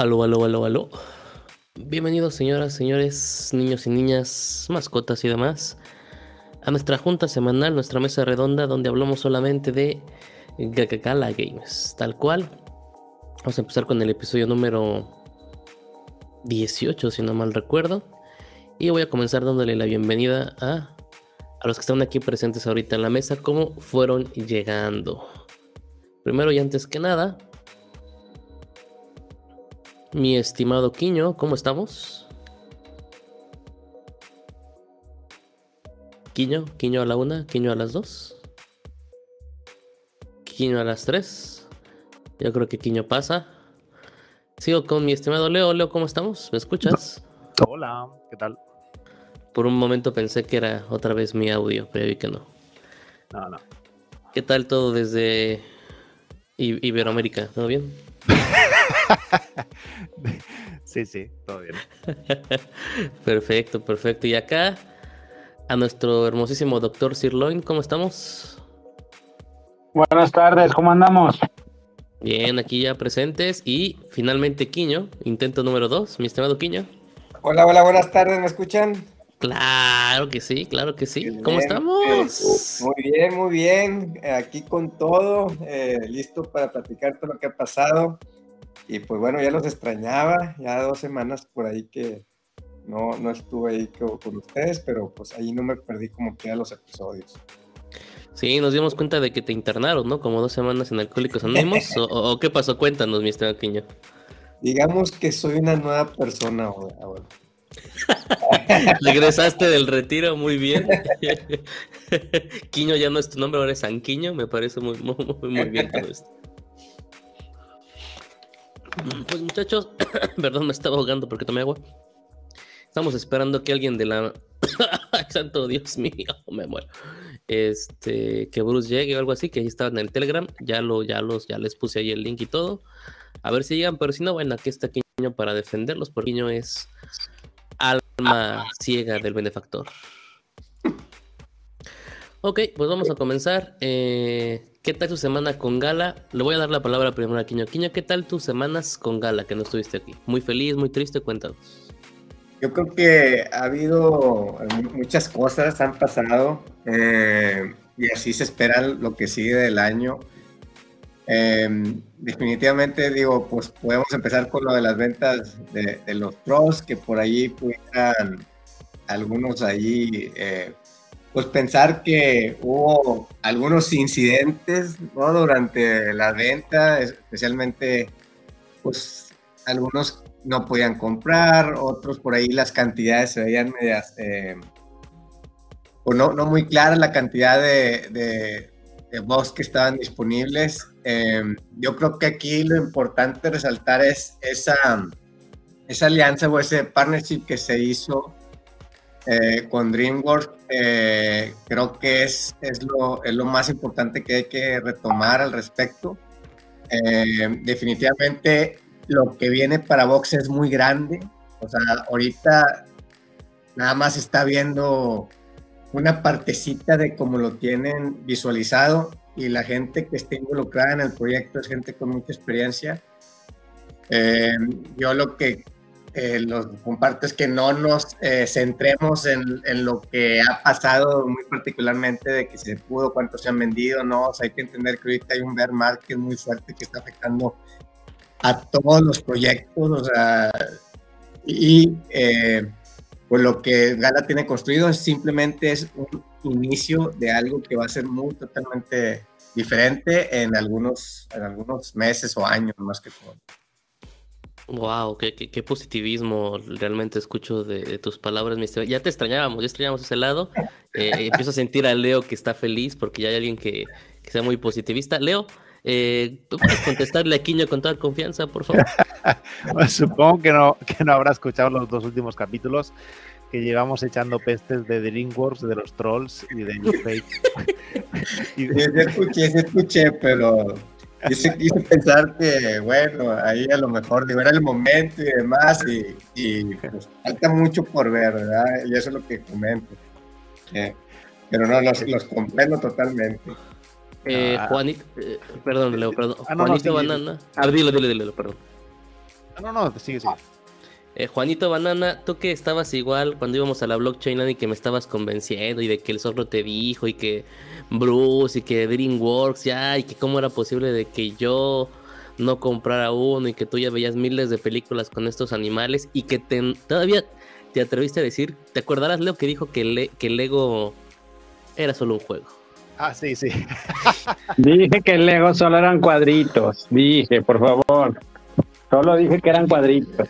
Aló, aló, aló, aló. Bienvenidos señoras, señores, niños y niñas, mascotas y demás a nuestra junta semanal, nuestra mesa redonda donde hablamos solamente de Gala Games, tal cual. Vamos a empezar con el episodio número 18, si no mal recuerdo. Y voy a comenzar dándole la bienvenida a, a los que están aquí presentes ahorita en la mesa, cómo fueron llegando. Primero y antes que nada, mi estimado Quiño, ¿cómo estamos? Quiño, Quiño a la una, Quiño a las dos. Quiño a las tres. Yo creo que Quiño pasa. Sigo con mi estimado Leo. Leo, ¿cómo estamos? ¿Me escuchas? Hola, ¿qué tal? Por un momento pensé que era otra vez mi audio, pero vi que no. No, no. ¿Qué tal todo desde Iberoamérica? ¿Todo bien? sí, sí, todo bien. perfecto, perfecto. Y acá a nuestro hermosísimo doctor Sirloin, ¿cómo estamos? Buenas tardes, ¿cómo andamos? Bien, aquí ya presentes. Y finalmente Quiño, intento número dos, mi estimado Quiño. Hola, hola, buenas tardes, ¿me escuchan? Claro que sí, claro que sí. ¿Cómo estamos? Muy bien, muy bien. Aquí con todo, eh, listo para platicar todo lo que ha pasado. Y pues bueno, ya los extrañaba, ya dos semanas por ahí que no, no estuve ahí con, ustedes, pero pues ahí no me perdí como que a los episodios. Sí, nos dimos cuenta de que te internaron, ¿no? Como dos semanas en Alcohólicos Anónimos. o, o, qué pasó? Cuéntanos, mi estimado Quiño. Digamos que soy una nueva persona ahora. Regresaste del retiro, muy bien. Quiño ya no es tu nombre, ahora es Sanquiño, me parece muy, muy, muy bien todo esto. Pues muchachos, perdón, me estaba ahogando porque tomé agua. Estamos esperando que alguien de la... Santo Dios mío, me muero. Este, que Bruce llegue o algo así, que ahí estaba en el Telegram. Ya lo, ya los, ya les puse ahí el link y todo. A ver si llegan, pero si no, bueno, aquí está Quiño para defenderlos, porque Quiño es alma ciega del benefactor. Ok, pues vamos a comenzar. Eh, ¿Qué tal tu semana con Gala? Le voy a dar la palabra primero a Quiño. Quiño, ¿qué tal tus semanas con Gala que no estuviste aquí? Muy feliz, muy triste, cuéntanos. Yo creo que ha habido muchas cosas, han pasado eh, y así se espera lo que sigue del año. Eh, definitivamente digo, pues podemos empezar con lo de las ventas de, los pros, que por ahí pudieran algunos ahí, eh, pues pensar que hubo algunos incidentes ¿no? durante la venta, especialmente pues algunos no podían comprar, otros por ahí las cantidades se veían medias, eh, o no, no muy claras la cantidad de, de, de bots que estaban disponibles. Eh, yo creo que aquí lo importante resaltar es esa, esa alianza o ese partnership que se hizo eh, con DreamWorks. creo que es, es, lo, es lo más importante que hay que retomar al respecto. definitivamente lo que viene para Vox es muy grande. O sea, ahorita nada más está viendo una partecita de cómo lo tienen visualizado y la gente que está involucrada en el proyecto es gente con mucha experiencia. Eh, yo lo que eh, los comparto es que no nos eh, centremos en, en, lo que ha pasado muy particularmente de que se pudo, cuántos se han vendido, no, o sea, hay que entender que ahorita hay un bear market muy fuerte que está afectando a todos los proyectos, o sea, y eh, pues lo que Gala tiene construido simplemente es un inicio de algo que va a ser muy totalmente diferente en algunos, en algunos meses o años más que todo. Wow, qué, qué, positivismo realmente escucho de, tus palabras, mister. Ya te extrañábamos, ya extrañábamos ese lado. Eh, empiezo a sentir a Leo que está feliz porque ya hay alguien que, que sea muy positivista. Leo, eh, ¿Tú puedes contestarle a Quiño con toda confianza, por favor? supongo que no, que no habrá escuchado los dos últimos capítulos que llevamos echando pestes de DreamWorks, de los trolls y de Fake. y de... escuché, escuché, pero quise, quise, pensar que, bueno, ahí a lo mejor digo, era el momento y demás, y, pues, falta mucho por ver, ¿verdad? Y eso es lo que comento. Eh, pero no, los, los comprendo totalmente. Eh, ah. Juanito, eh, perdón, Leo, perdón. Ah, Juanito Banana. Ah, dilo, dilo, dilo, perdón. No, no, sigue, sigue. Eh, Juanito Banana, tú que estabas igual cuando íbamos a la blockchain y que me estabas convenciendo y de que el zorro te dijo y que Bruce y que DreamWorks ya y que cómo era posible de que yo no comprara uno y que tú ya veías miles de películas con estos animales y que todavía te atreviste a decir, ¿te acordarás Leo que dijo que, le, que Lego era solo un juego? Ah, sí, sí. dije que el Lego solo eran cuadritos, dije, por favor. Solo dije que eran cuadritos.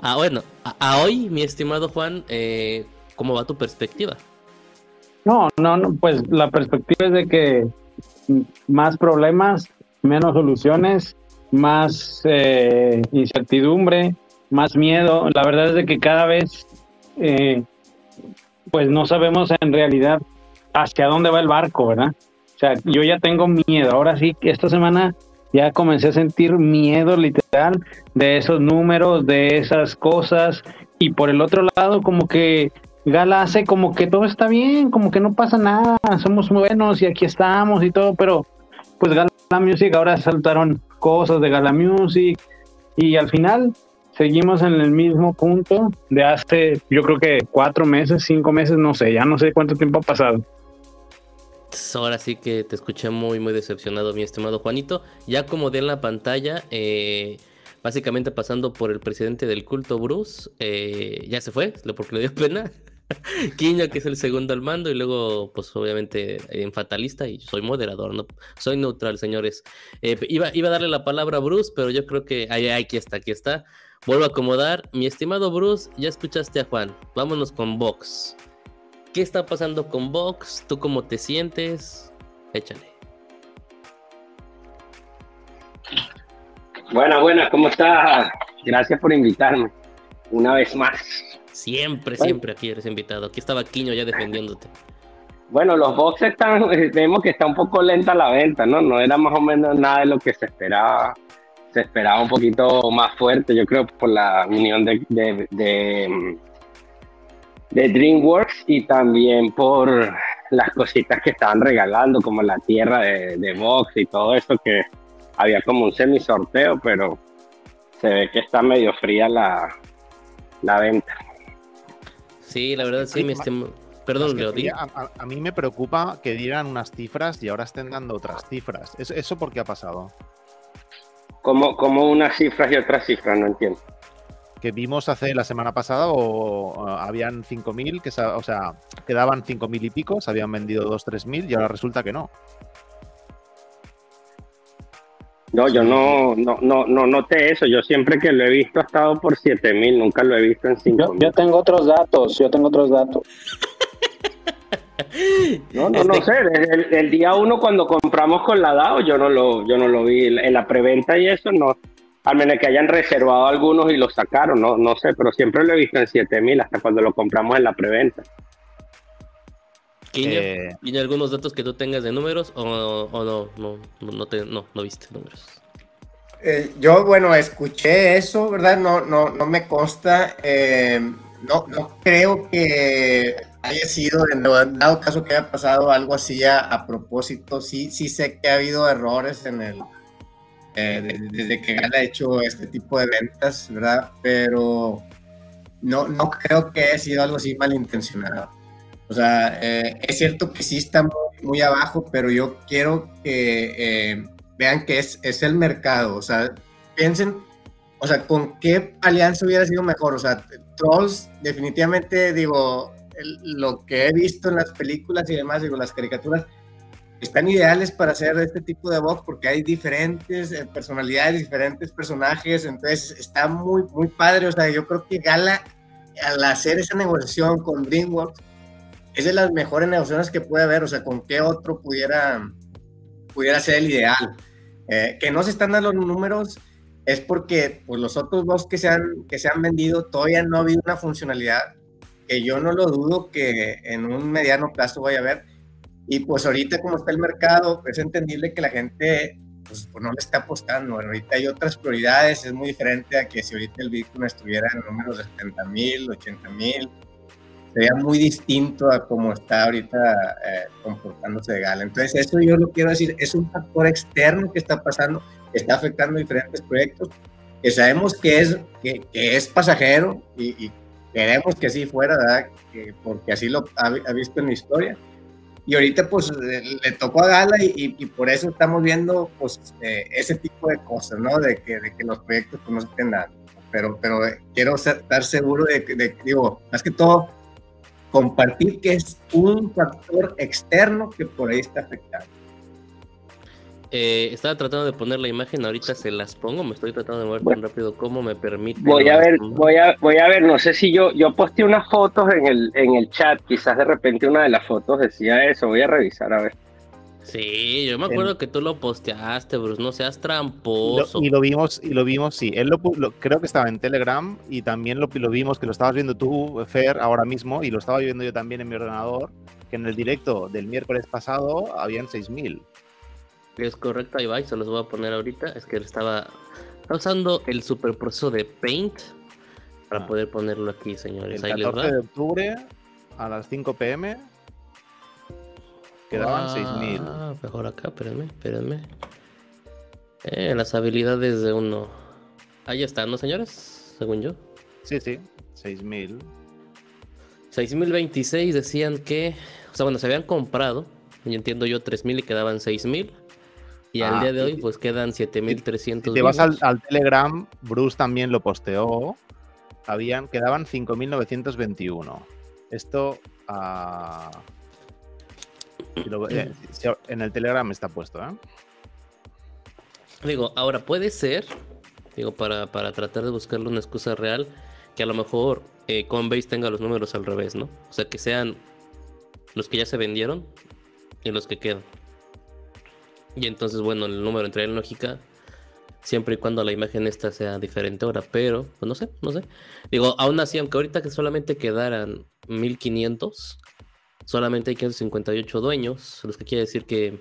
Ah, bueno, a, hoy, mi estimado Juan, eh, ¿cómo va tu perspectiva? No, no, no, pues la perspectiva es de que más problemas, menos soluciones, más eh, incertidumbre, más miedo. La verdad es de que cada vez, eh, pues no sabemos en realidad hacia dónde va el barco, ¿verdad? O sea, yo ya tengo miedo. Ahora sí, esta semana ya comencé a sentir miedo literal de esos números, de esas cosas. Y por el otro lado, como que Gala hace como que todo está bien, como que no pasa nada, somos buenos y aquí estamos y todo, pero pues Gala Music ahora saltaron cosas de Gala Music y al final seguimos en el mismo punto de hace, yo creo que cuatro meses, cinco meses, no sé, ya no sé cuánto tiempo ha pasado. Ahora sí que te escuché muy, muy decepcionado, mi estimado Juanito. Ya como de en la pantalla, eh, básicamente pasando por el presidente del culto, Bruce, eh, ya se fue, porque le dio pena. Que es el segundo al mando, y luego, pues obviamente, en fatalista, y soy moderador, no soy neutral, señores. Eh, iba, iba a darle la palabra a Bruce, pero yo creo que ahí, aquí está, aquí está. Vuelvo a acomodar. Mi estimado Bruce, ya escuchaste a Juan. Vámonos con Vox. ¿Qué está pasando con Vox? ¿Tú cómo te sientes? Échale. Buena, buena, ¿cómo estás? Gracias por invitarme una vez más. Siempre, siempre aquí eres invitado. Aquí estaba Quiño ya defendiéndote. Bueno, los box están, vemos que está un poco lenta la venta, ¿no? No era más o menos nada de lo que se esperaba. Se esperaba un poquito más fuerte, yo creo, por la unión de, de de DreamWorks y también por las cositas que estaban regalando, como la tierra de, de Vox y todo eso, que había como un semi sorteo, pero se ve que está medio fría la, la venta. Sí, la verdad sí, me Perdón, Leo, a, a, mí me preocupa que dieran unas cifras y ahora estén dando otras cifras. ¿Eso, eso por qué ha pasado? Como, como unas cifras y otras cifras, no entiendo que vimos hace la semana pasada o, habían 5.000, que o sea, quedaban 5.000 y pico, se habían vendido 2 3.000 y ahora resulta que no. No, yo no, no, no, no noté eso. Yo siempre que lo he visto ha estado por 7000, nunca lo he visto en 5000. Yo, yo tengo otros datos, yo tengo otros datos. No, no, no sé. Desde el, día uno cuando compramos con la DAO, yo no lo, yo no lo vi. En la preventa y eso no, al menos que hayan reservado algunos y los sacaron, no, no sé, pero siempre lo he visto en 7000 hasta cuando lo compramos en la preventa. ¿Quiño? Eh... algunos datos que tú tengas de números o, no, no, no, te, no, no viste números? Eh, yo, bueno, escuché eso, ¿verdad? No, no, no me consta. Eh, no, no creo que haya sido, en dado caso que haya pasado algo así a, a propósito. Sí, sí sé que ha habido errores en el, eh, desde que Gala ha hecho este tipo de ventas, ¿verdad? Pero no, no creo que haya sido algo así malintencionado. O sea, eh, es cierto que sí está muy, abajo, pero yo quiero que eh, vean que es, es el mercado. O sea, piensen, o sea, ¿con qué alianza hubiera sido mejor? O sea, Trolls, definitivamente, digo, lo que he visto en las películas y demás, digo, las caricaturas, están ideales para hacer este tipo de box porque hay diferentes eh, personalidades, diferentes personajes, entonces está muy, muy padre. O sea, yo creo que Gala, al hacer esa negociación con DreamWorks, es de las mejores negociaciones que puede haber. O sea, con qué otro pudiera, pudiera ser el ideal. Eh, que no se están dando los números es porque pues, los otros dos que se, han, que se han vendido todavía no ha habido una funcionalidad que yo no lo dudo que en un mediano plazo vaya a haber y pues ahorita como está el mercado, es entendible que la gente pues, pues, no le está apostando. ahorita hay otras prioridades, es muy diferente a que si ahorita el Bitcoin estuviera en números de 70 mil, 80 mil, sería muy distinto a cómo está ahorita eh, comportándose de Gala. Entonces eso yo lo quiero decir, es un factor externo que está pasando, está afectando diferentes proyectos, que sabemos que es, que, que es pasajero y, y, queremos que así fuera. Que, porque así lo ha, ha, visto en la historia. Y ahorita pues le, tocó a Gala y, y, por eso estamos viendo pues eh, ese tipo de cosas, ¿no? De que, de que los proyectos pues, no se estén dando. Pero, pero eh, quiero estar seguro de que, digo, más que todo, compartir que es un factor externo que por ahí está afectando. Eh, estaba tratando de poner la imagen, ahorita se las pongo, me estoy tratando de mover bueno, tan rápido como me permite. Voy a ver, voy a, voy a ver, no sé si yo, yo posté unas fotos en el, en el chat, quizás de repente una de las fotos decía eso, voy a revisar a ver. Sí, yo me acuerdo que tú lo posteaste, Bruce, no seas tramposo. Lo, y lo vimos, y lo vimos, sí. Él lo, lo, creo que estaba en Telegram y también lo, lo vimos, que lo estabas viendo tú, Fer, ahora mismo, y lo estaba viendo yo también en mi ordenador, que en el directo del miércoles pasado habían 6.000. Es correcto, ahí va, y se los voy a poner ahorita. Es que estaba, estaba usando el super proceso de Paint para ah. poder ponerlo aquí, señores. El 14 de octubre a las 5 pm quedaban ah, 6000. Mejor acá, espérenme, espérenme. Eh, las habilidades de uno. Ahí están, ¿no, señores? Según yo. Sí, sí, 6000. 6026 decían que, o sea, bueno, se habían comprado, y entiendo yo 3000 y quedaban 6000. Y al ah, día de hoy, pues quedan 7300. Si te vas al, al, Telegram, Bruce también lo posteó. Habían, quedaban 5921. Esto. Uh, lo, eh, en el Telegram está puesto, ¿eh? Digo, ahora puede ser, digo, para, para tratar de buscarle una excusa real, que a lo mejor eh, Coinbase tenga los números al revés, ¿no? O sea, que sean los que ya se vendieron y los que quedan. Y entonces, bueno, el número entraría en lógica siempre y cuando la imagen esta sea diferente ahora, pero pues no sé, no sé. Digo, aún así, aunque ahorita que solamente quedaran 1500, solamente hay 558 dueños, los que quiere decir que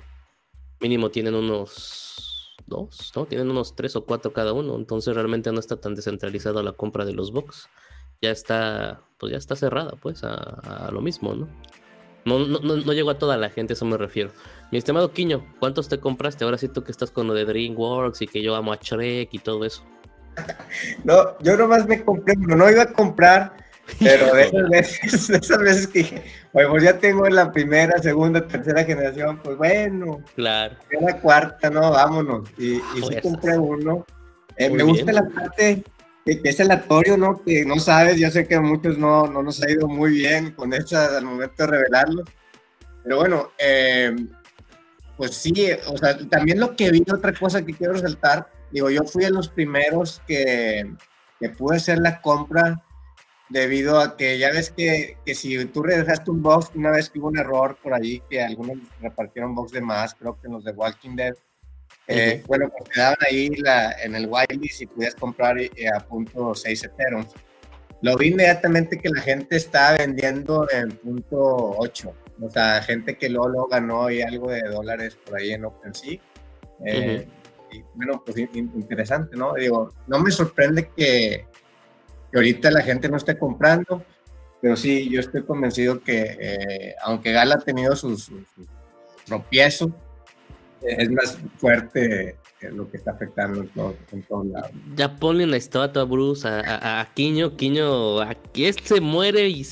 mínimo tienen unos dos, ¿no? Tienen unos tres o cuatro cada uno, entonces realmente no está tan descentralizada la compra de los box. Ya está, pues ya está cerrada, pues, a, a lo mismo, ¿no? No, no, no, llegó a toda la gente, eso me refiero. Mi estimado Quiño, ¿cuántos te compraste? Ahora sí tú que estás con lo de DreamWorks y que yo amo a Shrek y todo eso. No, yo nomás me compré no iba a comprar, pero de esas veces, de esas veces que dije, bueno, pues ya tengo la primera, segunda, tercera generación, pues bueno, claro. la cuarta, no, vámonos. Y, y sí compré uno. Eh, me bien. gusta la parte que, que, es aleatorio, ¿no? Que no sabes, yo sé que a muchos no, no nos ha ido muy bien con esa al momento de revelarlo. Pero bueno, eh, pues sí, o sea, también lo que vi, otra cosa que quiero resaltar, digo, yo fui de los primeros que, que pude hacer la compra debido a que ya ves que, que si tú regresaste un box, una vez que hubo un error por allí, que algunos repartieron box de más, creo que en los de Walking Dead, eh, uh -huh. bueno, pues te daban ahí la, en el whitelist y podías comprar eh, a punto 6 Ethereum. Lo vi inmediatamente que la gente estaba vendiendo en punto 8. O sea, gente que luego, luego ganó y algo de dólares por ahí en OpenSea. Eh, uh -huh. Y bueno, pues interesante, ¿no? Digo, no me sorprende que, que ahorita la gente no esté comprando, pero sí, yo estoy convencido que eh, aunque Gala ha tenido sus su, su tropiezos, es más fuerte lo que está afectando en todos en todo lados. Ya ponle una estatua, Bruce, a, a, a Quiño. Quiño, aquí este muere y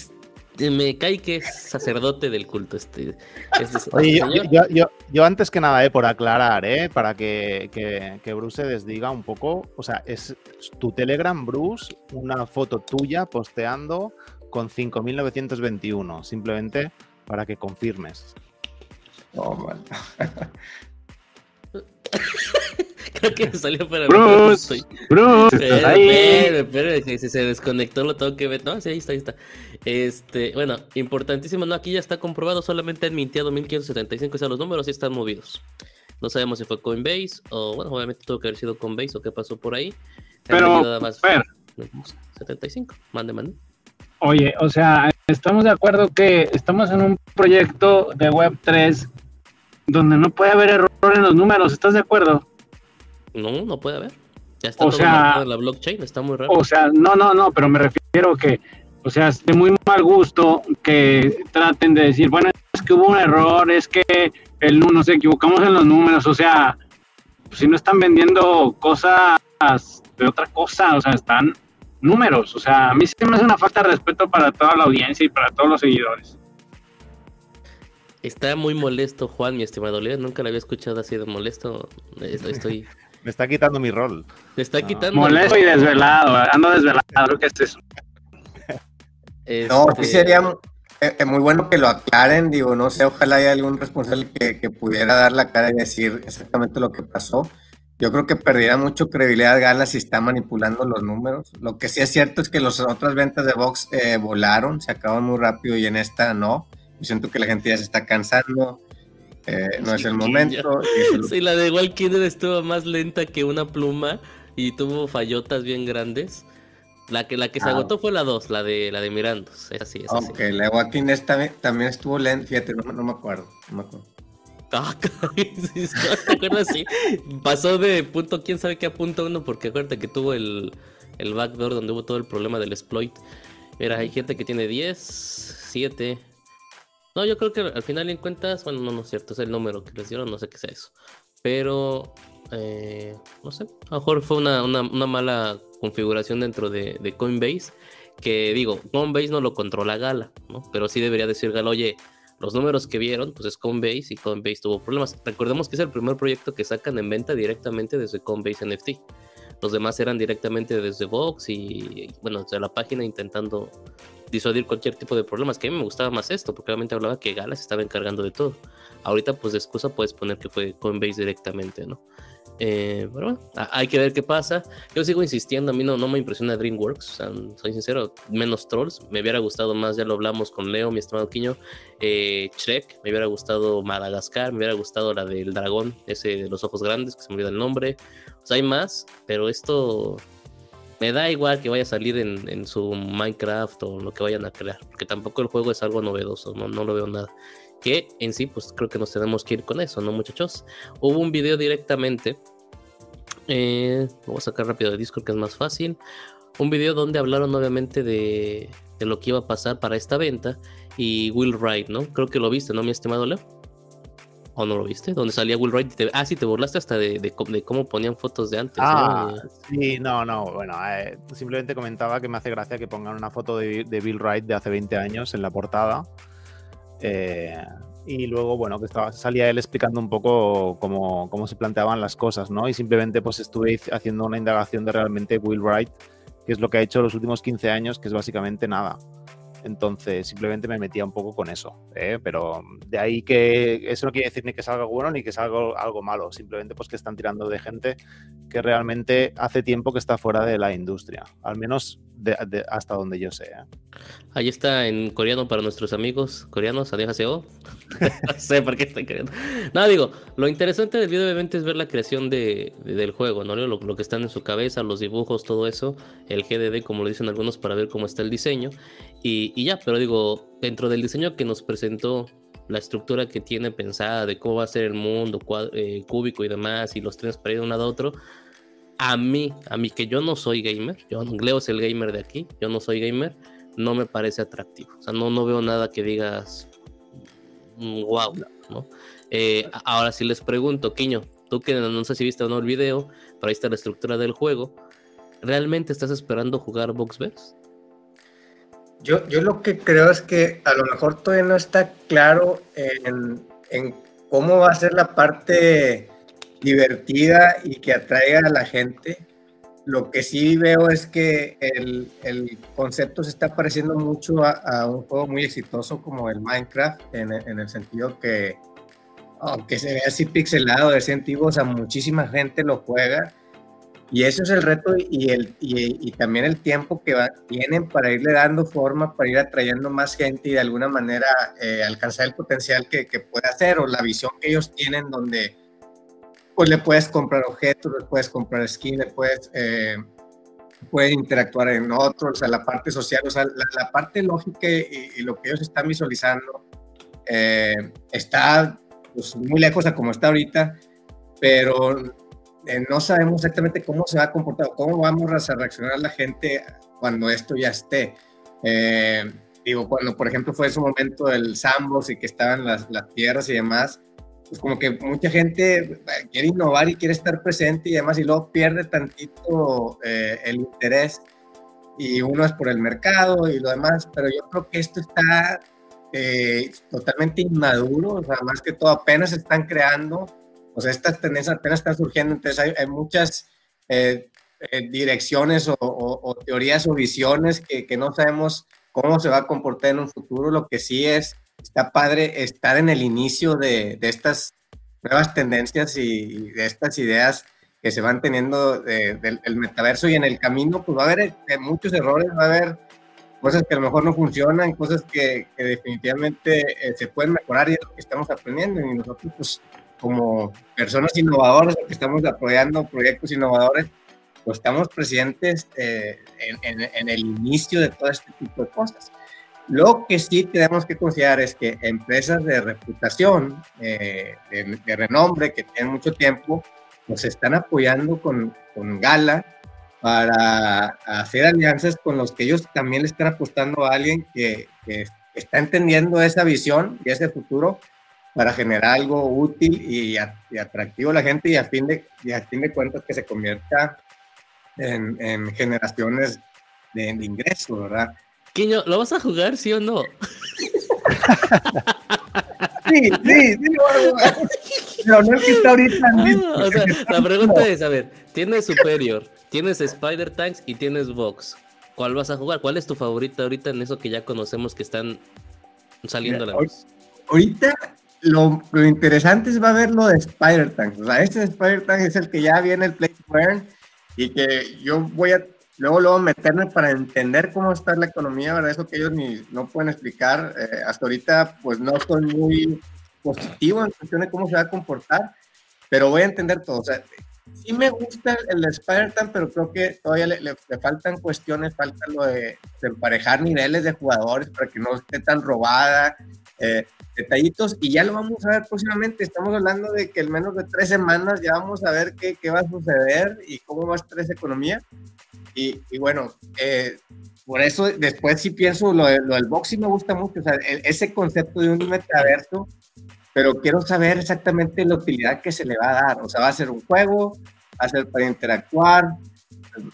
me cae que es sacerdote del culto. Este, este Oye, yo, yo, yo, yo, antes que nada, eh, por aclarar, eh, para que, que, que, Bruce se desdiga un poco, o sea, es tu Telegram, Bruce, una foto tuya posteando con 5.921, simplemente para que confirmes. Oh. Creo que salió para Bruce, mí. Bruce, espera, espera, espera, que si se desconectó lo tengo que ver. No, sí, ahí está, ahí está. Este, bueno, importantísimo, no, aquí ya está comprobado, solamente han mintiado 1575, o sea, los números sí están movidos. No sabemos si fue Coinbase o, bueno, obviamente tuvo que haber sido Coinbase o qué pasó por ahí. Pero, nada más, ver. 75, mande, mande. Oye, o sea, estamos de acuerdo que estamos en un proyecto de Web3 donde no puede haber error en los números, ¿estás de acuerdo? No, no puede haber. Ya está o todo sea, la blockchain, está muy raro. O sea, no, no, no, pero me refiero que, o sea, es de muy mal gusto que traten de decir, bueno, es que hubo un error, es que el, nos equivocamos en los números, o sea, si no están vendiendo cosas de otra cosa, o sea, están números, o sea, a mí sí me hace una falta de respeto para toda la audiencia y para todos los seguidores. Está muy molesto Juan, mi estimado Leo, nunca lo había escuchado así de molesto, estoy... me está quitando mi rol. Me está quitando... Molesto y desvelado, ando desvelado, ¿qué es eso? No, sí este, sería eh, eh, muy bueno que lo aclaren, digo, no sé, ojalá haya algún responsable que, pudiera dar la cara y decir exactamente lo que pasó. Yo creo que perdería mucho credibilidad Gala si está manipulando los números. Lo que sí es cierto es que las otras ventas de Vox eh, volaron, se acaban muy rápido y en esta no. Siento que la gente ya se está cansando, no es el momento. Sí, la de Walking estuvo más lenta que una pluma y tuvo fallotas bien grandes. La que, la que se ah. agotó fue la 2, la de la de Mirandos. Es así, es Ok, la de Joaquín esta también estuvo lenta, fíjate, no, no, me acuerdo. No me acuerdo. Ah, ¿te acuerdas? Sí. Pasó de punto, quién sabe qué a punto uno, porque acuérdate que tuvo el, el backdoor donde hubo todo el problema del exploit. Mira, hay gente que tiene 10, 7. No, yo creo que al final en cuentas, bueno, no, no es cierto, es el número que les dieron, no sé qué sea eso. Pero, eh, no sé, a lo mejor fue una, una, mala configuración dentro de, Coinbase, que digo, Coinbase no lo controla Gala, ¿no? Pero sí debería decir Gala, oye, los números que vieron, pues es Coinbase y Coinbase tuvo problemas. Recordemos que es el primer proyecto que sacan en venta directamente desde Coinbase NFT. Los demás eran directamente desde Vox y, bueno, desde la página intentando disuadir cualquier tipo de problemas. Que a mí me gustaba más esto, porque realmente hablaba que Gala se estaba encargando de todo. Ahorita, pues de excusa puedes poner que fue Coinbase directamente, ¿no? Eh, pero bueno, hay que ver qué pasa. Yo sigo insistiendo, a mí no, no me impresiona DreamWorks, soy sincero, menos trolls. Me hubiera gustado más, ya lo hablamos con Leo, mi estimado Quiño. Eh, Shrek, me hubiera gustado Madagascar, me hubiera gustado la del dragón, ese de los ojos grandes, que se me olvida el nombre. O sea, hay más, pero esto me da igual que vaya a salir en, en, su Minecraft o lo que vayan a crear, porque tampoco el juego es algo novedoso, no, no lo veo nada que en sí, pues creo que nos tenemos que ir con eso, ¿no, muchachos? Hubo un video directamente, eh, voy a sacar rápido de Discord que es más fácil, un video donde hablaron obviamente de, de lo que iba a pasar para esta venta y Will Wright, ¿no? Creo que lo viste, ¿no, mi estimado Leo? ¿O no lo viste? Donde salía Will Wright. ah, sí, te burlaste hasta de, de, cómo ponían fotos de antes. Ah, sí, no, no. Bueno, eh, simplemente comentaba que me hace gracia que pongan una foto de, de, Bill Wright de hace 20 años en la portada. Eh, y luego, bueno, que estaba, salía él explicando un poco cómo, cómo, se planteaban las cosas, ¿no? Y simplemente pues estuve haciendo una indagación de realmente Will Wright, que es lo que ha hecho los últimos 15 años, que es básicamente nada. Entonces, simplemente me metía un poco con eso. ¿eh? Pero de ahí que eso no quiere decir ni que salga bueno ni que salga algo malo. Simplemente pues que están tirando de gente que realmente hace tiempo que está fuera de la industria. Al menos hasta donde yo sé. ¿eh? Ahí está en coreano para nuestros amigos coreanos. no sé por qué estoy queriendo. No, digo, lo interesante del video obviamente es ver la creación de, del juego, ¿no? Lo, lo, que está en su cabeza, los dibujos, todo eso, el GDD, como lo dicen algunos, para ver cómo está el diseño. Y, ya, pero digo, dentro del diseño que nos presentó, la estructura que tiene pensada de cómo va a ser el mundo eh, cúbico y demás, y los trenes para ir de un lado a otro, a mí, a mí que yo no soy gamer, yo Leo es el gamer de aquí, yo no soy gamer, no me parece atractivo. O sea, no, no veo nada que digas wow, ¿no? Eh, ahora sí les pregunto, Quiño, tú que no sé si viste o no el video, pero ahí está la estructura del juego. ¿Realmente estás esperando jugar Boxverse? Yo, yo lo que creo es que a lo mejor todavía no está claro en, en cómo va a ser la parte divertida y que atraiga a la gente. Lo que sí veo es que el, el concepto se está pareciendo mucho a, un juego muy exitoso como el Minecraft, en, en, el sentido que, aunque se ve así pixelado, de antiguo, o sea, muchísima gente lo juega y eso es el reto y, el, y, también el tiempo que tienen para irle dando forma, para ir atrayendo más gente y de alguna manera eh, alcanzar el potencial que, que puede hacer o la visión que ellos tienen donde pues le puedes comprar objetos, le puedes comprar skin, le puedes, eh, interactuar en otros, o sea, la parte social, o sea, la, parte lógica y, lo que ellos están visualizando eh, está pues, muy lejos a como está ahorita, pero eh, no sabemos exactamente cómo se va a comportar, cómo vamos a reaccionar la gente cuando esto ya esté. Eh, digo, cuando por ejemplo fue ese momento del Sambos y que estaban las, las tierras y demás, pues como que mucha gente eh, quiere innovar y quiere estar presente y además y luego pierde tantito eh, el interés y uno es por el mercado y lo demás, pero yo creo que esto está eh, totalmente inmaduro, o sea, más que todo apenas se están creando, o sea, estas tendencias apenas están surgiendo, entonces hay, hay muchas direcciones o, o, teorías o visiones que, que no sabemos cómo se va a comportar en un futuro, lo que sí es está padre estar en el inicio de, de estas nuevas tendencias y, de estas ideas que se van teniendo del metaverso y en el camino pues va a haber eh, muchos errores, va a haber cosas que a lo mejor no funcionan, cosas que, definitivamente eh, se pueden mejorar y es lo que estamos aprendiendo. Y nosotros pues como personas innovadoras que estamos apoyando proyectos innovadores, pues estamos presentes eh, en, en, el inicio de todo este tipo de cosas. Lo que sí tenemos que considerar es que empresas de reputación, eh, de, renombre, que tienen mucho tiempo, nos están apoyando con, con, Gala para hacer alianzas con los que ellos también le están apostando a alguien que, está entendiendo esa visión y ese futuro para generar algo útil y, atractivo a la gente y a fin de, y a fin de cuentas que se convierta en, en generaciones de, de ingresos, ¿verdad? Quiño, ¿lo vas a jugar, sí o no? Sí, sí, sí, pero no es que está ahorita ah, o sea, la pregunta es, a ver, tienes Superior, tienes Spider Tanks y tienes Vox. ¿Cuál vas a jugar? ¿Cuál es tu favorita ahorita en eso que ya conocemos que están saliendo a la vez? Ahorita lo, lo, interesante es va a ver lo de Spider Tanks. O sea, este Spider Tank es el que ya viene el Play y que yo voy a luego, luego meterme para entender cómo está la economía, ¿verdad? Eso que ellos ni no pueden explicar. Eh, hasta ahorita, pues no estoy muy positivo en cuestión de cómo se va a comportar, pero voy a entender todo. O sea, sí me gusta el, de spider pero creo que todavía le, le, faltan cuestiones, falta lo de, emparejar niveles de jugadores para que no esté tan robada. Eh, detallitos y ya lo vamos a ver próximamente. Estamos hablando de que en menos de tres semanas ya vamos a ver qué, qué va a suceder y cómo va a estar esa economía. Y, bueno, eh, por eso después sí pienso lo, lo, del boxing me gusta mucho, o sea, ese concepto de un metaverso, pero quiero saber exactamente la utilidad que se le va a dar. O sea, va a ser un juego, va a ser para interactuar.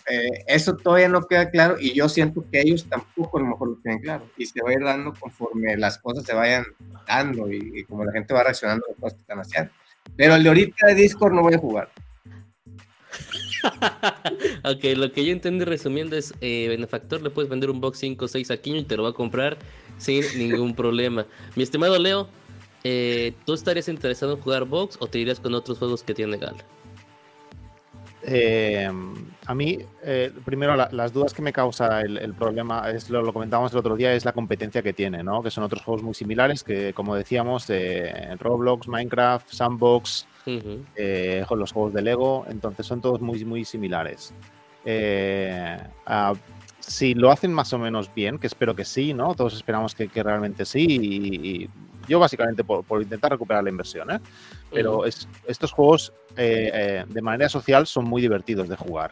Eh, eso todavía no queda claro y yo siento que ellos tampoco a lo mejor lo tienen claro y se va a ir dando conforme las cosas se vayan dando y, y como la gente va reaccionando a las cosas que están haciendo. Pero el de ahorita de Discord no voy a jugar. ok, lo que yo entendí resumiendo es, eh, benefactor, le puedes vender un box 5 o 6 a Quiño y te lo va a comprar sin ningún problema. Mi estimado Leo, eh, ¿tú estarías interesado en jugar box o te irías con otros juegos que tiene Gal? Eh, a mí, primero, las dudas que me causa el, problema, es lo, lo, comentábamos el otro día, es la competencia que tiene, ¿no? Que son otros juegos muy similares que, como decíamos, Roblox, Minecraft, Sandbox, eh, con los juegos de Lego, entonces son todos muy, muy similares. Eh, si lo hacen más o menos bien, que espero que sí, ¿no? Todos esperamos que, realmente sí, y, yo básicamente por, intentar recuperar la inversión, ¿eh? Pero estos juegos de manera social son muy divertidos de jugar,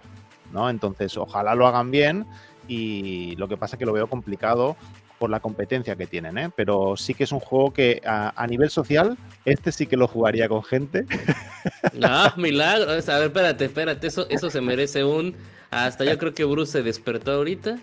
¿no? Entonces, ojalá lo hagan bien y lo que pasa es que lo veo complicado por la competencia que tienen, ¿eh? Pero sí que es un juego que a, nivel social, este sí que lo jugaría con gente. No, milagro. A ver, espérate, espérate. Eso, eso se merece un. Hasta yo creo que Bruce se despertó ahorita.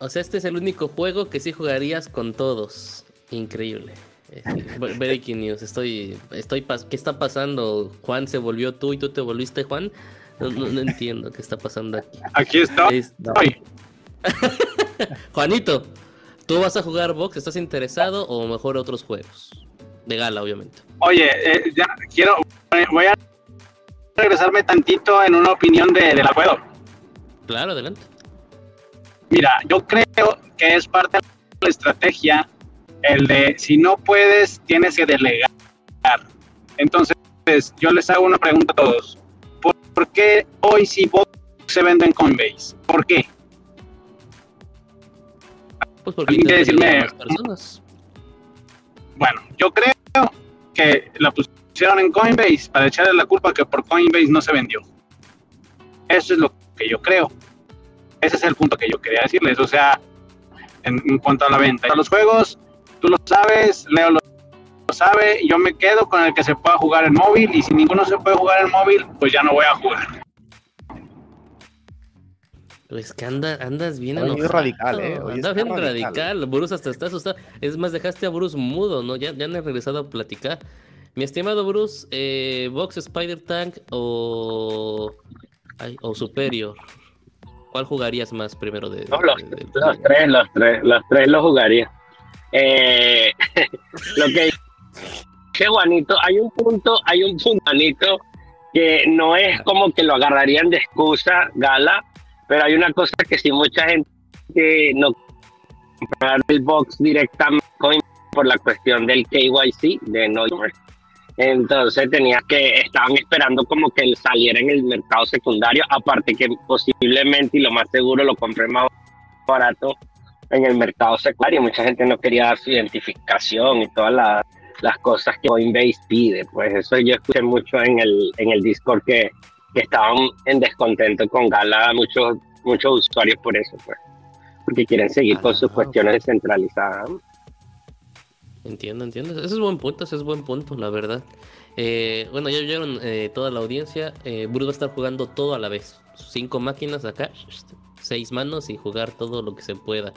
O sea, este es el único juego que sí jugarías con todos. Increíble. Eh, breaking news, estoy, estoy, ¿qué está pasando? Juan se volvió tú y tú te volviste Juan. No, entiendo qué está pasando aquí. Aquí está. Juanito, ¿tú vas a jugar box? ¿Estás interesado o mejor otros juegos? De gala, obviamente. Oye, eh, ya quiero, voy a regresarme tantito en una opinión de, de la juego. Claro, adelante. Mira, yo creo que es parte de la estrategia el de si no puedes, tienes que delegar. Entonces, yo les hago una pregunta a todos. ¿Por, qué hoy si Box se vende en Coinbase? ¿Por qué? Pues porque decirme, personas. Bueno, yo creo que la pusieron en Coinbase para echarle la culpa que por Coinbase no se vendió. Eso es lo que yo creo. Ese es el punto que yo quería decirles. O sea, en, cuanto a la venta de los juegos, tú lo sabes, Leo lo, sabe, yo me quedo con el que se pueda jugar en móvil y si ninguno se puede jugar en móvil, pues ya no voy a jugar. Pues que anda, andas bien radical, ¿eh? andas bien radical. Bruce hasta está asustado. Es más, dejaste a Bruce mudo, ¿no? Ya, ya han regresado a platicar. Mi estimado Bruce, eh, ¿Box Spider Tank o, o Superior? ¿Cuál jugarías más primero? De, los, tres, los tres, los tres los jugaría. Eh, lo que que Juanito, hay un punto, hay un punto, que no es como que lo agarrarían de excusa, Gala, pero hay una cosa que si mucha gente no comprar el box directamente por la cuestión del KYC de no entonces tenía que, estaban esperando como que él saliera en el mercado secundario, aparte que posiblemente y lo más seguro lo compré más barato en el mercado secundario. Mucha gente no quería dar su identificación y todas las, cosas que Coinbase pide. Pues eso yo escuché mucho en el, en el Discord que, que estaban en descontento con Gala, muchos, muchos usuarios por eso, pues, porque quieren seguir con sus ah, cuestiones descentralizadas. Entiendo, entiendo. Ese es buen punto, ese es buen punto, la verdad. Eh, bueno, ya vieron eh, toda la audiencia. Eh, Bruce va a estar jugando todo a la vez. Cinco máquinas acá, seis manos y jugar todo lo que se pueda.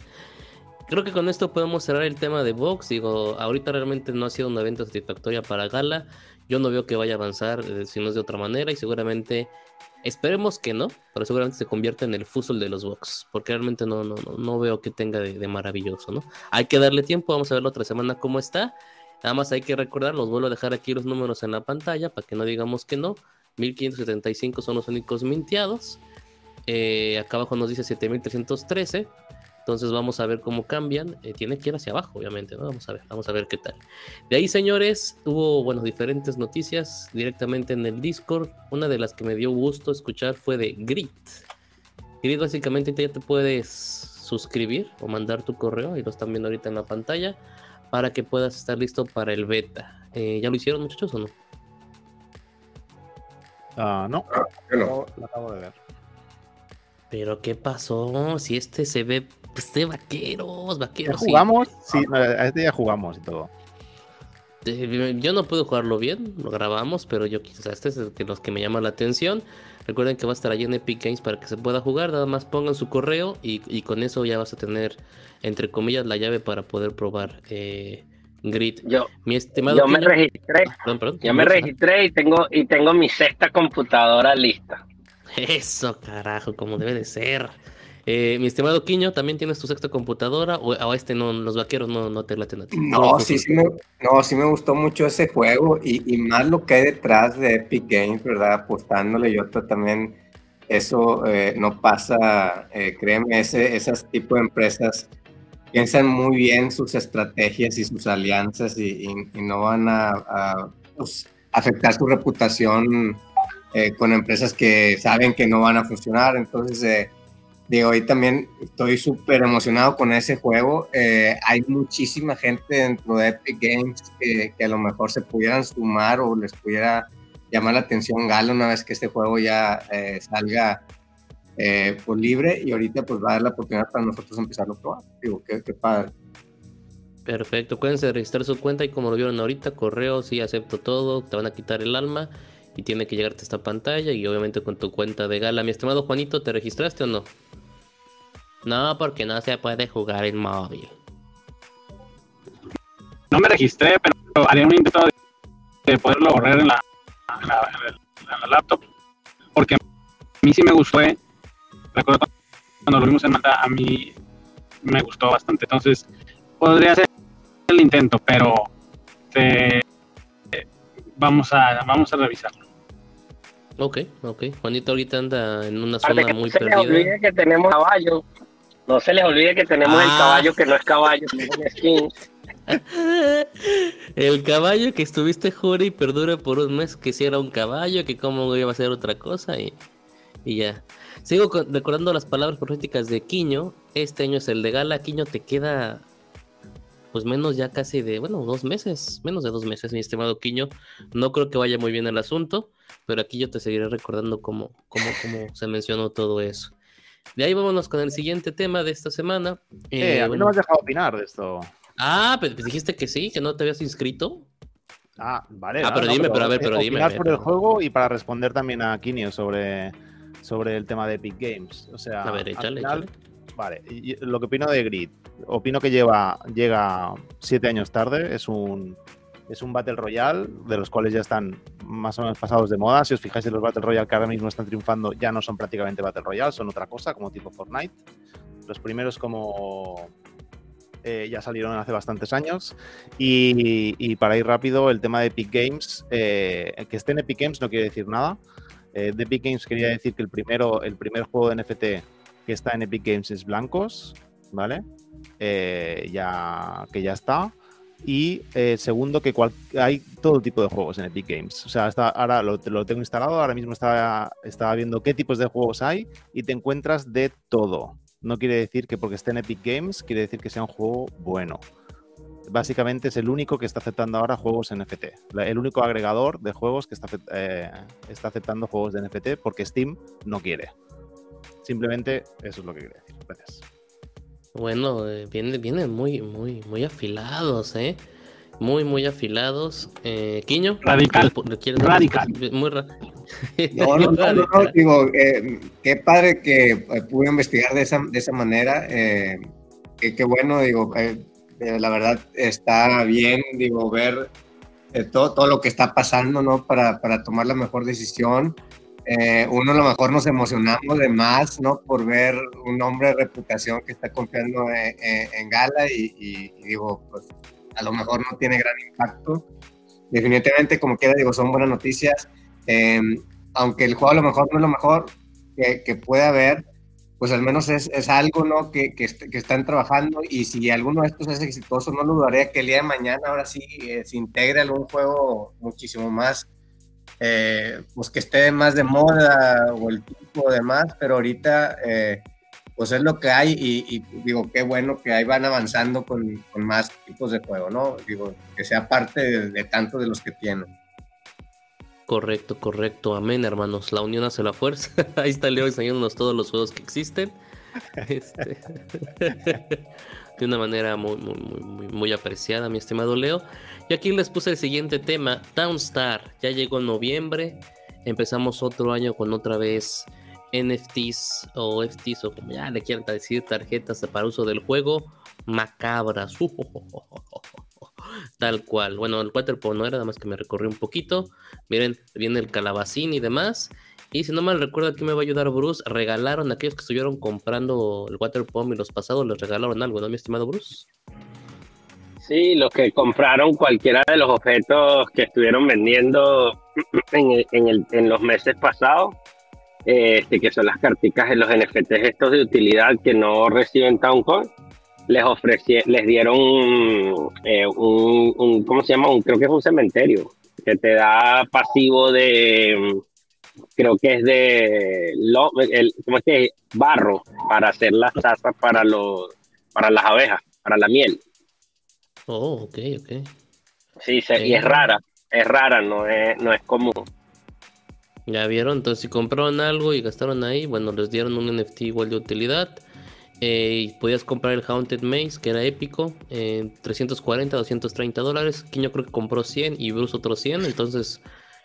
Creo que con esto podemos cerrar el tema de Vox. Digo, ahorita realmente no ha sido un evento satisfactoria para Gala. Yo no veo que vaya a avanzar si no es de otra manera y seguramente Esperemos que no, pero seguramente se convierta en el fútbol de los box, porque realmente no, no, no, veo que tenga de, maravilloso, ¿no? Hay que darle tiempo, vamos a ver la otra semana cómo está. Nada más hay que recordar, los vuelvo a dejar aquí los números en la pantalla para que no digamos que no. 1575 son los únicos minteados. Eh, acá abajo nos dice 7313. Entonces vamos a ver cómo cambian. Eh, tiene que ir hacia abajo, obviamente, ¿no? Vamos a ver, vamos a ver qué tal. De ahí, señores, hubo, bueno, diferentes noticias directamente en el Discord. Una de las que me dio gusto escuchar fue de Grit. Grit, básicamente, ya te puedes suscribir o mandar tu correo, y lo están viendo ahorita en la pantalla, para que puedas estar listo para el beta. Eh, ¿Ya lo hicieron, muchachos, o no? Ah, no, ah, no, lo acabo de ver. Pero ¿qué pasó? Si este se ve pues de vaqueros, vaqueros. ¿Ya jugamos? Sí, a este ya jugamos y todo. Yo no puedo jugarlo bien, lo grabamos, pero yo quizás este es el que los que me llama la atención. Recuerden que va a estar allí en Epic Games para que se pueda jugar. Nada más pongan su correo y, con eso ya vas a tener, entre comillas, la llave para poder probar eh, Grid. Yo, mi estimado yo me registré. yo me registré y tengo, y tengo mi sexta computadora lista. Eso, carajo, como debe de ser. Eh, mi estimado Quiño, ¿también tienes tu sexta computadora? ¿O a este no, los vaqueros no, no te laten a ti? No, sí, sí me, no, sí me gustó mucho ese juego y, y, más lo que hay detrás de Epic Games, ¿verdad? Apostándole, yo también, eso eh, no pasa, eh, créeme, ese, esas tipo de empresas piensan muy bien sus estrategias y sus alianzas y, no van a, pues, afectar su reputación con empresas que saben que no van a funcionar, entonces Digo, hoy también estoy súper emocionado con ese juego. Eh, hay muchísima gente dentro de Epic Games que, a lo mejor se pudieran sumar o les pudiera llamar la atención Galo una vez que este juego ya eh, salga eh, por libre y ahorita pues va a dar la oportunidad para nosotros empezarlo a probar. Digo, qué, padre. Perfecto, acuérdense de registrar su cuenta y como lo vieron ahorita, correo, sí, acepto todo, te van a quitar el alma y tiene que llegarte esta pantalla y obviamente con tu cuenta de gala. Mi estimado Juanito, ¿te registraste o no? No, porque no se puede jugar en móvil. No me registré, pero haré un intento de, poderlo borrar en la, laptop. Porque a mí sí me gustó. Eh. Recuerdo cuando lo vimos en Manta, a mí me gustó bastante. Entonces, podría hacer el intento, pero eh, vamos, a, vamos a revisarlo. Ok, ok. Juanito ahorita anda en una zona muy perdida. Se olvide que tenemos caballo. No se les olvide que tenemos el ah. caballo que no es caballo, skin. El caballo que estuviste jure y perdura por un mes que si era un caballo, que cómo iba a ser otra cosa y, y ya. Sigo recordando las palabras proféticas de Quiño. Este año es el de Gala. Quiño te queda pues menos ya casi de, bueno, dos meses, menos de dos meses, mi estimado Quiño. No creo que vaya muy bien el asunto, pero aquí yo te seguiré recordando cómo, cómo, cómo se mencionó todo eso. De ahí vámonos con el siguiente tema de esta semana. Eh, a mí no me has dejado opinar de esto. Ah, pero dijiste que sí, que no te habías inscrito. Ah, vale. Ah, pero dime, pero, a ver, pero dime. por el juego y para responder también a Kinio sobre, sobre el tema de Epic Games. O sea, a ver, échale, Vale, lo que opino de Grid, opino que lleva, llega siete años tarde, es un, es un Battle Royale, de los cuales ya están más o menos pasados de moda. Si os fijáis en los Battle Royale que ahora mismo están triunfando, ya no son prácticamente Battle Royale, son otra cosa, como tipo Fortnite. Los primeros como eh, ya salieron hace bastantes años. Y, para ir rápido, el tema de Epic Games, eh, que esté en Epic Games no quiere decir nada. Eh, de Epic Games quería decir que el, primero, el primer juego de NFT que está en Epic Games es Blancos, ¿vale? ya, que ya está. Y segundo, que hay todo tipo de juegos en Epic Games. O sea, ahora lo, tengo instalado, ahora mismo estaba, viendo qué tipos de juegos hay y te encuentras de todo no quiere decir que porque esté en Epic Games, quiere decir que sea un juego bueno. Básicamente es el único que está aceptando ahora juegos NFT. El único agregador de juegos que está, eh, está aceptando juegos de NFT porque Steam no quiere. Simplemente eso es lo que quiere decir. Gracias. Bueno, eh, vienen, muy, muy, muy afilados, ¿eh? muy, muy afilados. Eh, Quiño, radical. Radical. Muy radical. No, no, no, no, digo, eh, qué padre que eh, pude investigar de esa, de esa manera. Eh, qué, bueno, digo, la verdad está bien, digo, ver todo, todo lo que está pasando, ¿no? Para, para tomar la mejor decisión. Uno a lo mejor nos emocionamos de más, ¿no? Por ver un hombre de reputación que está confiando en, Gala y, digo, pues a lo mejor no tiene gran impacto. Definitivamente, como quiera, digo, son buenas noticias. Em, aunque el juego a lo mejor no es lo mejor que, que puede haber, pues al menos es, es algo ¿no? Que, que, que, están trabajando y si alguno de estos es exitoso, no dudaría que el día de mañana ahora sí eh, se integre algún juego muchísimo más, eh, pues que esté más de moda o el tipo de más, pero ahorita eh, pues es lo que hay y, digo, qué bueno que ahí van avanzando con, con, más tipos de juego, ¿no? Digo, que sea parte de, de tanto de los que tienen. Correcto, correcto. Amén, hermanos. La unión hace la fuerza. Ahí está Leo enseñándonos todos los juegos que existen. Este, de una manera muy, muy, muy, muy apreciada, mi estimado Leo. Y aquí les puse el siguiente tema, Downstar. Ya llegó noviembre. Empezamos otro año con otra vez NFTs o FTs o como ya le quieran decir, tarjetas para uso del juego macabras. Tal cual. Bueno, el waterpolo no era, nada más que me recorrí un poquito. Miren, viene el calabacín y demás. Y si no mal recuerdo, aquí me va a ayudar Bruce. Regalaron a aquellos que estuvieron comprando el waterpolo y los pasados, les regalaron algo, ¿no, mi estimado Bruce? Sí, los que compraron cualquiera de los objetos que estuvieron vendiendo en los meses pasados, este, que son las carticas de los NFTs estos de utilidad que no reciben Towncoin, les ofrecieron, les dieron eh, un, ¿cómo se llama? Un, creo que es un cementerio que te da pasivo de, creo que es de, el, ¿cómo es que? Barro para hacer las tazas para los, para las abejas, para la miel. Oh, ok, ok. Sí, y es rara, es rara, no es, no es común. Ya vieron, entonces si compraron algo y gastaron ahí, bueno, les dieron un NFT igual de utilidad. Eh, y podías comprar el Haunted Maze, que era épico, en 340, 230 dólares. yo creo que compró 100 y Bruce otros 100, entonces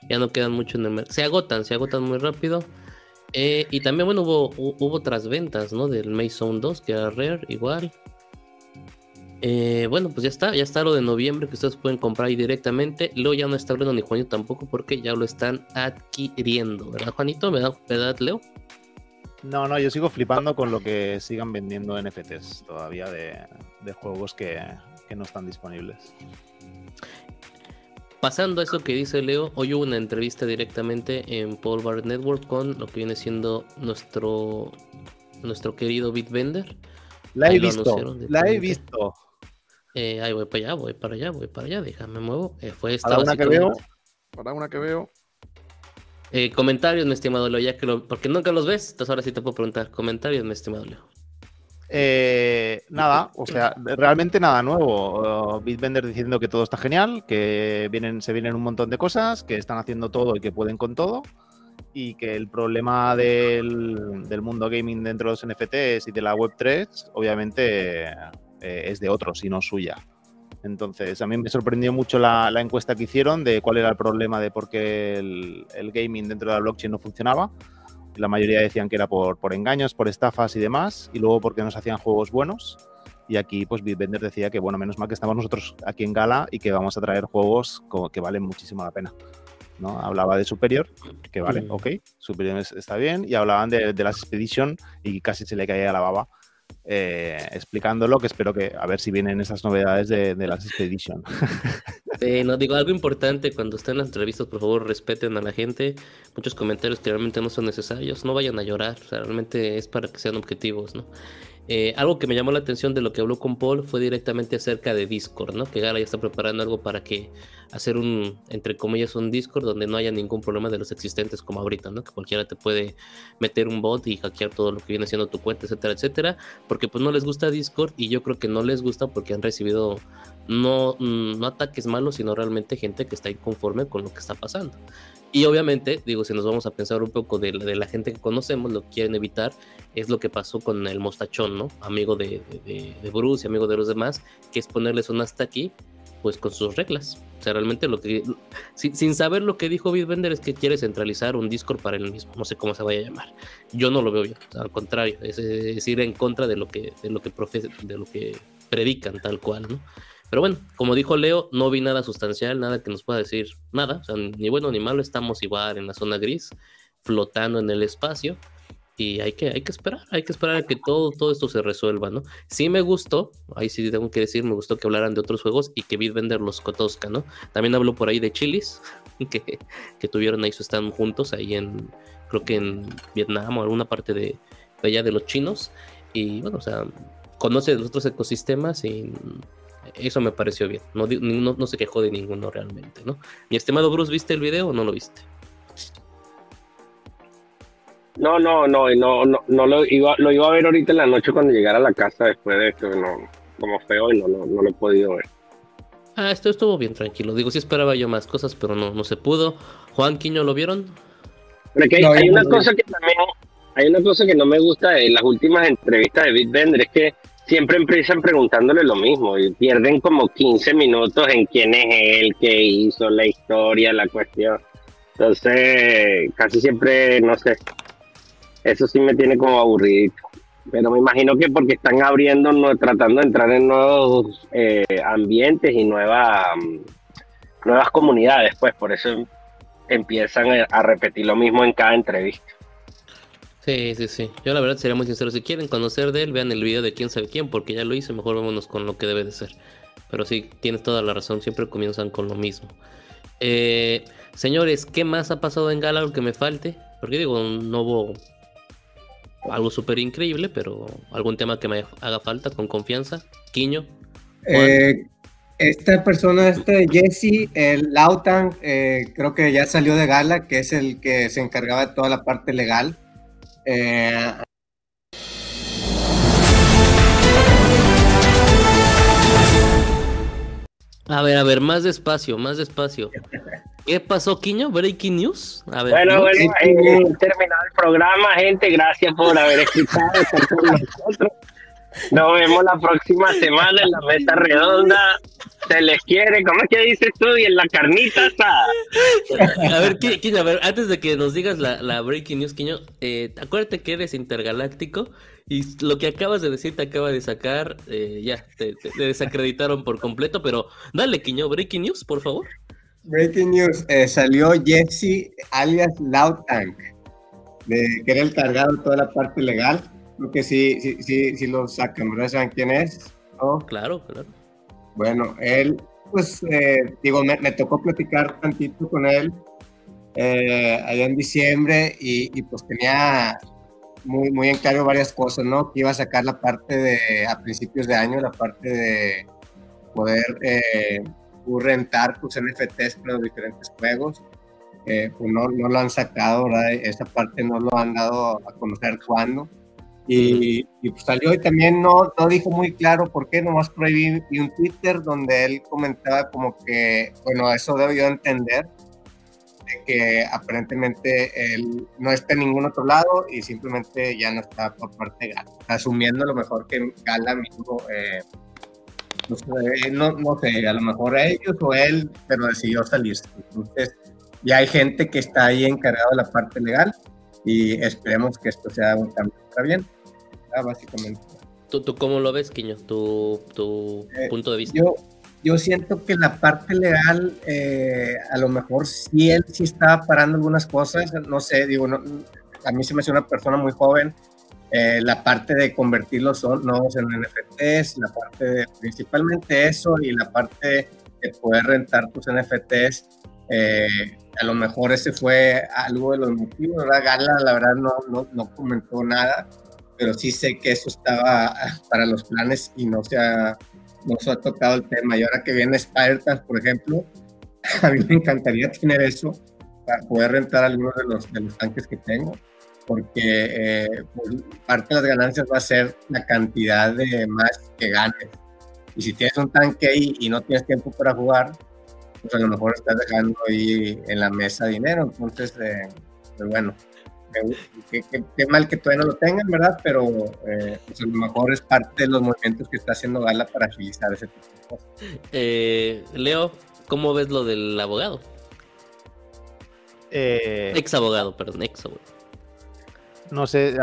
ya no quedan mucho en el mercado. Se agotan, se agotan muy rápido. Eh, y también, bueno, hubo, hubo otras ventas, ¿no? Del Maze Zone 2, que era Rare, igual. Eh, bueno, pues ya está, ya está lo de noviembre que ustedes pueden comprar ahí directamente. Luego ya no está hablando ni Juanito tampoco porque ya lo están adquiriendo, ¿verdad, Juanito? ¿Verdad, Leo? No, no, yo sigo flipando con lo que sigan vendiendo NFTs todavía de, juegos que, no están disponibles. Pasando a eso que dice Leo, hoy hubo una entrevista directamente en Paul Bar Network con lo que viene siendo nuestro, nuestro querido Bitbender. La he visto, la he visto. Eh, ahí voy para allá, voy para allá, voy para allá, déjame muevo. Eh, fue esta para una que veo, para una que veo. Eh, comentarios, mi estimado Leo, ya que lo, porque nunca los ves, entonces ahora sí te puedo preguntar. Comentarios, mi estimado Leo. Eh, nada, o sea, realmente nada nuevo. Uh, Bitbender diciendo que todo está genial, que vienen, se vienen un montón de cosas, que están haciendo todo y que pueden con todo. Y que el problema del, del mundo gaming dentro de los NFTs y de la Web3, obviamente, eh, es de otros y no suya. Entonces, a mí me sorprendió mucho la, la, encuesta que hicieron de cuál era el problema de por qué el, el gaming dentro de la blockchain no funcionaba la mayoría decían que era por, por engaños, por estafas y demás, y luego porque nos hacían juegos buenos. Y aquí, pues Bitbender decía que, bueno, menos mal que estamos nosotros aquí en Gala y que vamos a traer juegos que valen muchísimo la pena. ¿no? Hablaba de Superior, que vale, mm. ok, Superior está bien, y hablaban de, de las Expedition y casi se le caía la baba eh, explicándolo, que espero que a ver si vienen esas novedades de, de las Expedition. no digo algo importante cuando estén las entrevistas, por favor respeten a la gente. Muchos comentarios que realmente no son necesarios, no vayan a llorar, realmente es para que sean objetivos, ¿no? Eh, algo que me llamó la atención de lo que habló con Paul fue directamente acerca de Discord, ¿no? Que Gala ya está preparando algo para que hacer un, entre comillas, un Discord donde no haya ningún problema de los existentes como ahorita, ¿no? Que cualquiera te puede meter un bot y hackear todo lo que viene siendo tu cuenta, etcétera, etcétera, porque pues no les gusta Discord y yo creo que no les gusta porque han recibido no, mm, no ataques malos, sino realmente gente que está inconforme con lo que está pasando. Y obviamente, digo, si nos vamos a pensar un poco de, de, la gente que conocemos, lo que quieren evitar es lo que pasó con el mostachón, ¿no? Amigo de, de, Bruce y amigo de los demás, que es ponerles un hasta aquí, pues con sus reglas. O sea, realmente lo que. Sin, saber lo que dijo Bitbender es que quiere centralizar un Discord para él mismo. No sé cómo se vaya a llamar. Yo no lo veo yo. al contrario, es, es, ir en contra de lo que, de lo que, de lo que predican, tal cual, ¿no? Pero bueno, como dijo Leo, no vi nada sustancial, nada que nos pueda decir nada, o sea, ni bueno ni malo, estamos igual en la zona gris, flotando en el espacio. Y hay que, hay que esperar, hay que esperar a que todo, todo esto se resuelva, ¿no? Sí me gustó, ahí sí tengo que decir, me gustó que hablaran de otros juegos y que Bitbender los cotosca, ¿no? También habló por ahí de chilis, que, que tuvieron ahí su stand juntos, ahí en, creo que en Vietnam o alguna parte de, allá de los chinos. Y bueno, o sea, conoce los otros ecosistemas y eso me pareció bien. No, no, se quejó de ninguno realmente, ¿no? Mi estimado Bruce, ¿viste el video o no lo viste? No, no, no, no, no, no lo iba, lo iba a ver ahorita en la noche cuando llegara a la casa después de esto, no, como feo y no, no, no lo he podido ver. Ah, esto estuvo bien tranquilo. Digo, sí esperaba yo más cosas, pero no, no se pudo. Juan Quiño, ¿lo vieron? hay, una cosa que también, hay una cosa que no me gusta de las últimas entrevistas de Bitbender, es que siempre empiezan preguntándole lo mismo y pierden como 15 minutos en quién es él, qué hizo, la historia, la cuestión. Entonces, casi siempre, no sé, eso sí me tiene como aburrido. Pero me imagino que porque están abriendo, tratando de entrar en nuevos eh, ambientes y nuevas, nuevas comunidades, pues por eso empiezan a repetir lo mismo en cada entrevista. Sí, sí, sí. Yo la verdad sería muy sincero. Si quieren conocer de él, vean el video de quién sabe quién, porque ya lo hice. Mejor vámonos con lo que debe de ser. Pero sí, tienes toda la razón. Siempre comienzan con lo mismo. Eh, señores, ¿qué más ha pasado en Gala? Que me falte. Porque digo, no hubo algo súper increíble, pero algún tema que me haga falta con confianza. Quiño. Eh, esta persona, este Jesse, el Lautan, eh, creo que ya salió de Gala, que es el que se encargaba de toda la parte legal eh, a ver, a ver, más despacio, más despacio. ¿Qué pasó, Quiño? ¿Breaking news? A ver, bueno, bueno, terminado el programa, gente. Gracias por haber escuchado. Nos vemos la próxima semana en la mesa redonda. Se les quiere, ¿cómo es que dices tú? Y en la carnita está. A ver, Quiño, a ver, antes de que nos digas la, breaking news, Quiño, eh, acuérdate que eres intergaláctico y lo que acabas de decir te acaba de sacar, eh, ya, te, desacreditaron por completo, pero dale, Quiño, breaking news, por favor. Breaking news, eh, salió Jesse alias Loud Tank, de, que era el cargado toda la parte legal Creo que sí, sí, sí, sí lo sacan, ¿verdad? ¿Saben quién es? Claro, claro. Bueno, él, pues, eh, digo, me, tocó platicar tantito con él eh, allá en diciembre y, pues tenía muy, muy en claro varias cosas, ¿no? Que iba a sacar la parte de, a principios de año, la parte de poder eh, rentar tus NFTs para los diferentes juegos. pues no, no lo han sacado, ¿verdad? Esa parte no lo han dado a conocer cuándo Y, pues salió y también no, no dijo muy claro por qué, nomás por ahí vi, un Twitter donde él comentaba como que, bueno, eso debió entender, de que aparentemente él no está en ningún otro lado y simplemente ya no está por parte de Gala, asumiendo lo mejor que Gala mismo, eh, no, sé, no, no, sé, a lo mejor ellos o él, pero decidió salirse. Entonces, ya hay gente que está ahí encargado de la parte legal y esperemos que esto sea un cambio para bien básicamente. ¿Tú, ¿Tú cómo lo ves, Quiño? ¿Tu, tu eh, punto de vista? Yo, yo siento que la parte legal, eh, a lo mejor sí él sí estaba parando algunas cosas, no sé, digo, a mí se me hace una persona muy joven, eh, la parte de convertir los nodos en NFTs, la parte de principalmente eso y la parte de poder rentar tus NFTs, a lo mejor ese fue algo de los motivos, ¿verdad? Gala, la verdad, no, no, no comentó nada pero sí sé que eso estaba para los planes y no se ha, no se ha tocado el tema. Y ahora que viene spider por ejemplo, a mí me encantaría tener eso para poder rentar algunos de los, de los tanques que tengo, porque eh, pues, parte de las ganancias va a ser la cantidad de más que ganes. Y si tienes un tanque ahí y no tienes tiempo para jugar, pues a lo mejor estás dejando ahí en la mesa dinero. Entonces, eh, pues bueno, qué, mal que todavía no lo tengan, ¿verdad? Pero eh, pues a lo mejor es parte de los movimientos que está haciendo Gala para agilizar ese tipo de cosas. Eh, Leo, ¿cómo ves lo del abogado? Eh, ex abogado, perdón, ex abogado. No sé,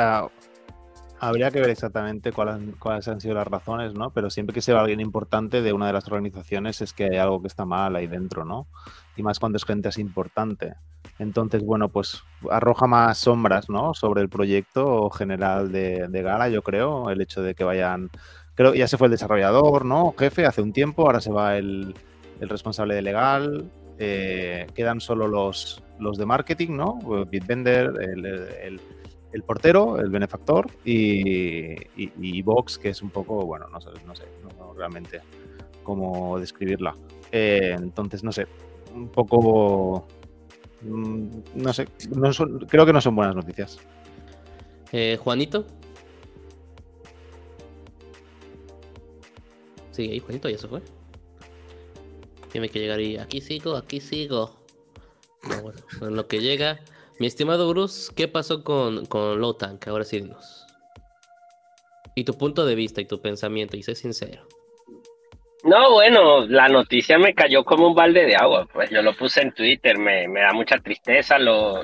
habría que ver exactamente cuáles, cuáles han sido las razones, ¿no? Pero siempre que se va alguien importante de una de las organizaciones es que hay algo que está mal ahí dentro, ¿no? Y más cuando es gente así importante. Entonces, bueno, pues arroja más sombras, ¿no? Sobre el proyecto general de, Gala, yo creo, el hecho de que vayan, creo ya se fue el desarrollador, ¿no? Jefe hace un tiempo, ahora se va el, responsable de legal, eh, quedan solo los, los de marketing, ¿no? Bitbender, el, el, portero, el benefactor y, y, Vox, que es un poco, bueno, no sé, no sé realmente cómo describirla. Eh, entonces, no sé, un poco Mm, no sé, creo que no son buenas noticias. Eh, Juanito. Sigue ahí, Juanito, ya se fue. Tiene que llegar y aquí sigo, aquí sigo. bueno, en lo que llega. Mi estimado Bruce, ¿qué pasó con, con Low Tank? Ahora sí dinos. Y tu punto de vista y tu pensamiento, y sé sincero. No, bueno, la noticia me cayó como un balde de agua. Pues yo lo puse en Twitter, me, da mucha tristeza. Lo,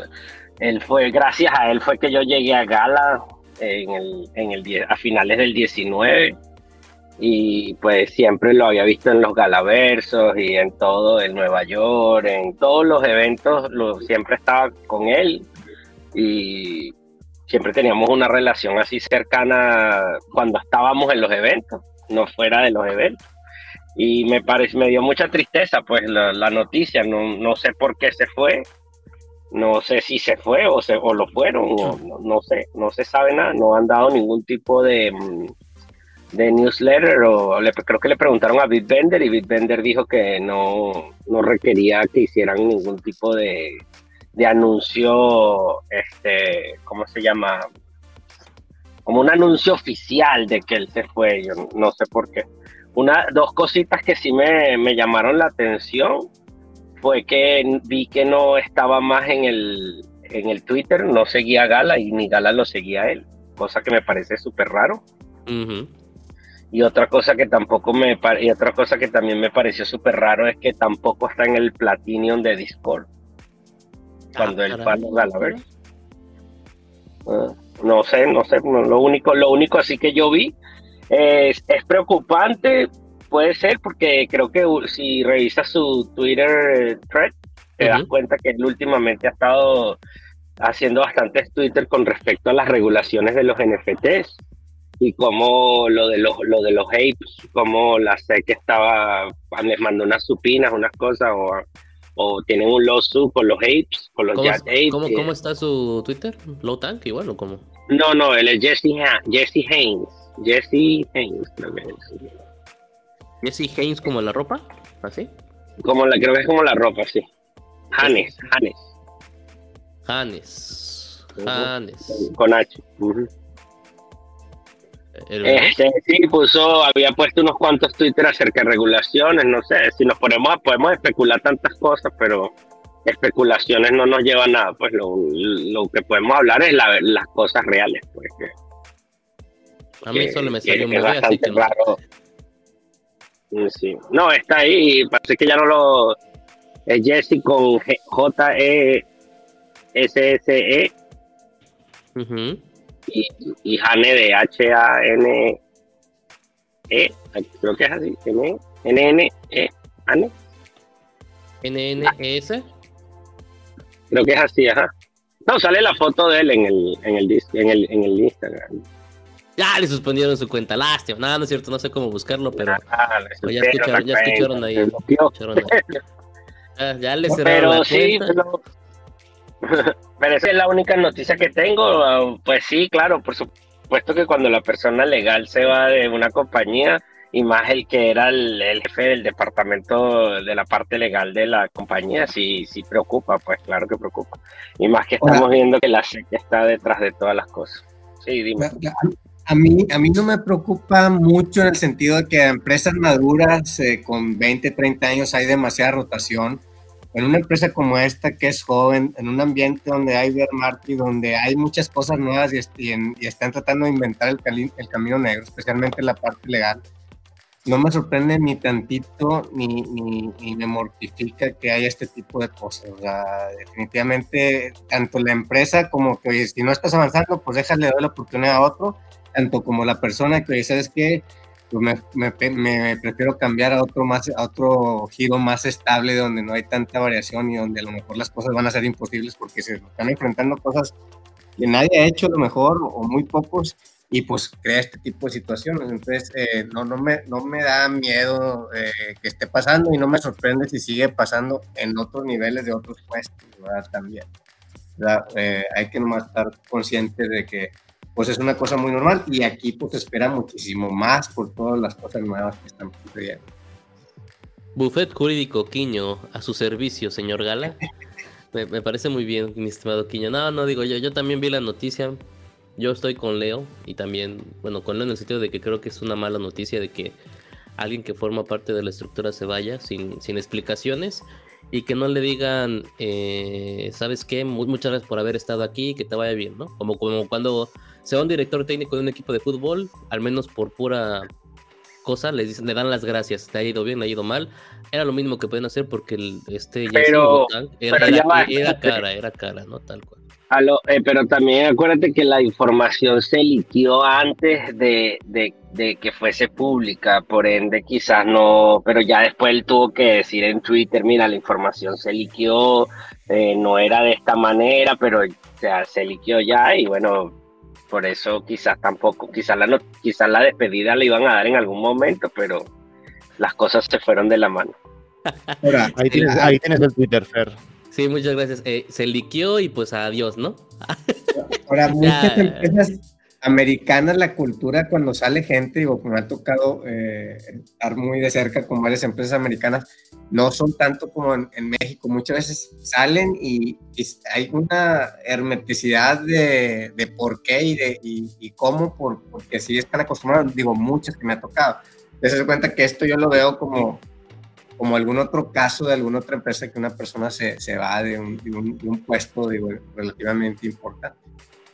él fue, gracias a él fue que yo llegué a Gala en el, en el, a finales del 19 y pues siempre lo había visto en los galaversos y en todo, en Nueva York, en todos los eventos, lo, siempre estaba con él y siempre teníamos una relación así cercana cuando estábamos en los eventos, no fuera de los eventos. Y me parece, me dio mucha tristeza pues la, noticia, no, no, sé por qué se fue, no sé si se fue o, se, o lo fueron, no, sé, no se sabe nada, no han dado ningún tipo de, mm, de newsletter o creo que le preguntaron a Bitbender y Bitbender dijo que no, no requería que hicieran ningún tipo de, de anuncio, este, ¿cómo se llama? Como un anuncio oficial de que él se fue, yo no sé por qué. Una, dos cositas que sí me, me llamaron la atención fue que vi que no estaba más en el, en el Twitter, no seguía a Gala y ni Gala lo seguía a él, cosa que me parece súper raro. Y otra cosa que tampoco me y otra cosa que también me pareció súper raro es que tampoco está en el Platinum de Discord. Cuando él fue a Gala, no sé, no sé, lo único, lo único así que yo vi es, preocupante, puede ser, porque creo que si revisas su Twitter thread, te das cuenta que él últimamente ha estado haciendo bastantes Twitter con respecto a las regulaciones de los NFTs y como lo de los lo de los apes, como la sé que estaba les mandó unas supinas, unas cosas o, o tienen un lawsuit con los apes, con los ¿Cómo, apes. ¿cómo, está su Twitter? Low Tank igual o cómo? No, no, él es Jesse, Jesse Haynes. Jesse Haynes, Jesse Haynes como la ropa, así. Como la, creo que es como la ropa, sí. Hannes, Hannes. Hannes. Con H. Este, sí, puso, había puesto unos cuantos Twitter acerca de regulaciones, no sé, si nos ponemos, podemos especular tantas cosas, pero especulaciones no nos llevan a nada, pues lo, que podemos hablar es las cosas reales, pues. a mí solo me salió muy bien, así que no. Sí. No, está ahí, parece que ya no lo... Es Jesse con J-E-S-S-E. Y, y Hane de H-A-N-E. Creo que es así. N-N-E. Hane. N-N-E-S. Creo que es así, ajá. No, sale la foto de él en el, en el, en el, en el Instagram. Ya le suspendieron su cuenta, lástima. Nada, no es cierto, no sé cómo buscarlo, pero ah, ya, escucharon, ya escucharon ahí. Ya, ya, le cerraron pero la sí, cuenta. Pero, pero esa es la única noticia que tengo. Pues sí, claro, por supuesto que cuando la persona legal se va de una compañía, y más el que era el, jefe del departamento de la parte legal de la compañía, sí, sí preocupa, pues claro que preocupa. Y más que estamos viendo que la SEC está detrás de todas las cosas. Sí, dime. A mí, a mí no me preocupa mucho en el sentido de que empresas maduras eh, con 20, 30 años hay demasiada rotación. En una empresa como esta que es joven, en un ambiente donde hay bear market, donde hay muchas cosas nuevas y, están tratando de inventar el, camino negro, especialmente la parte legal, no me sorprende ni tantito ni, ni, me mortifica que haya este tipo de cosas. O sea, definitivamente, tanto la empresa como que, si no estás avanzando, pues déjale dar la oportunidad a otro, tanto como la persona que, ¿sabes qué? Pues me, me, me, prefiero cambiar a otro, más, a otro giro más estable donde no hay tanta variación y donde a lo mejor las cosas van a ser imposibles porque se están enfrentando cosas que nadie ha hecho a lo mejor o muy pocos y pues crea este tipo de situaciones. Entonces, eh, no, no, me, no me da miedo eh, que esté pasando y no me sorprende si sigue pasando en otros niveles de otros puestos, ¿verdad? También. Eh, hay que nomás estar consciente de que pues es una cosa muy normal y aquí pues espera muchísimo más por todas las cosas nuevas que están sucediendo. Buffet jurídico Quiño, a su servicio, señor Gala. me, me, parece muy bien, mi estimado Quiño. No, no digo yo, yo también vi la noticia, yo estoy con Leo y también, bueno, con Leo en el sentido de que creo que es una mala noticia de que alguien que forma parte de la estructura se vaya sin, sin explicaciones y que no le digan, eh, ¿sabes qué? Muchas gracias por haber estado aquí, que te vaya bien, ¿no? Como, como cuando se va un director técnico de un equipo de fútbol, al menos por pura cosa, le, dicen, le dan las gracias, te ha ido bien, te ha ido mal. Era lo mismo que pueden hacer porque el, este pero, era, era, era cara, era cara, ¿no? Tal cual. Eh, pero también acuérdate que la información se liquió antes de, que fuese pública, por ende quizás no, pero ya después él tuvo que decir en Twitter, mira, la información se liquió, eh, no era de esta manera, pero ya se liquió ya y bueno, por eso quizás tampoco, quizás la, quizás la despedida le iban a dar en algún momento, pero las cosas se fueron de la mano. ahí tienes, ahí tienes el Twitter, Fer. Sí, muchas gracias. Eh, se liqueó y pues adiós, ¿no? Ahora, muchas empresas americanas, la cultura cuando sale gente, digo, me ha tocado eh, estar muy de cerca con varias empresas americanas, no son tanto como en, México. Muchas veces salen y, hay una hermeticidad de, de por qué y, de, y, cómo, por, porque sí están acostumbrados, digo, muchas que me ha tocado. Entonces se cuenta que esto yo lo veo como como algún otro caso de alguna otra empresa que una persona se, se va de un, de, un, puesto digo, relativamente importante.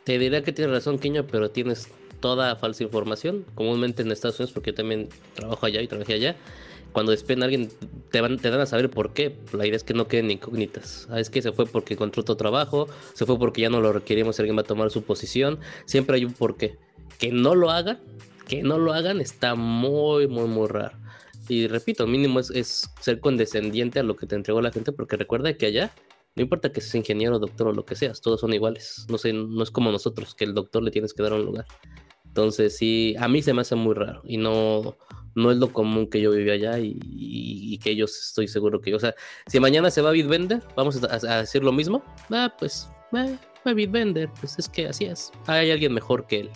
Te diría que tienes razón, Quiño, pero tienes toda falsa información. Comúnmente en Estados Unidos, porque yo también trabajo allá y trabajé allá, cuando despiden a alguien te, van, te dan a saber por qué. La idea es que no queden incógnitas. Ah, es que se fue porque encontró otro trabajo, se fue porque ya no lo requerimos, alguien va a tomar su posición. Siempre hay un porqué. Que no lo hagan, que no lo hagan está muy, muy, muy raro. Y repito, mínimo es, ser condescendiente a lo que te entregó la gente, porque recuerda que allá, no importa que seas ingeniero, doctor o lo que seas, todos son iguales. No sé, no es como nosotros, que el doctor le tienes que dar un lugar. Entonces, sí, a mí se me hace muy raro y no, no es lo común que yo viví allá y, que ellos estoy seguro que, o sea, si mañana se va Bitbender, vamos a, decir lo mismo. Ah, pues, eh, fue Bitbender, pues es que así es. Hay alguien mejor que él.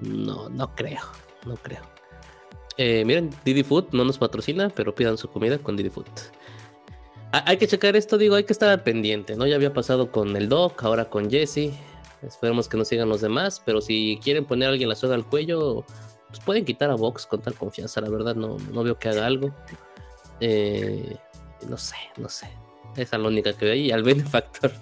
No, no creo, no creo. Eh, miren, Didi Food no nos patrocina, pero pidan su comida con Didi Food. Hay que checar esto, digo, hay que estar pendiente, ¿no? Ya había pasado con el Doc, ahora con Jesse. Esperemos que no sigan los demás, pero si quieren poner a alguien la soga al cuello, pues pueden quitar a Vox con tal confianza. La verdad, no, no veo que haga algo. Eh, no sé, no sé. Esa es la única que veo. Y al benefactor.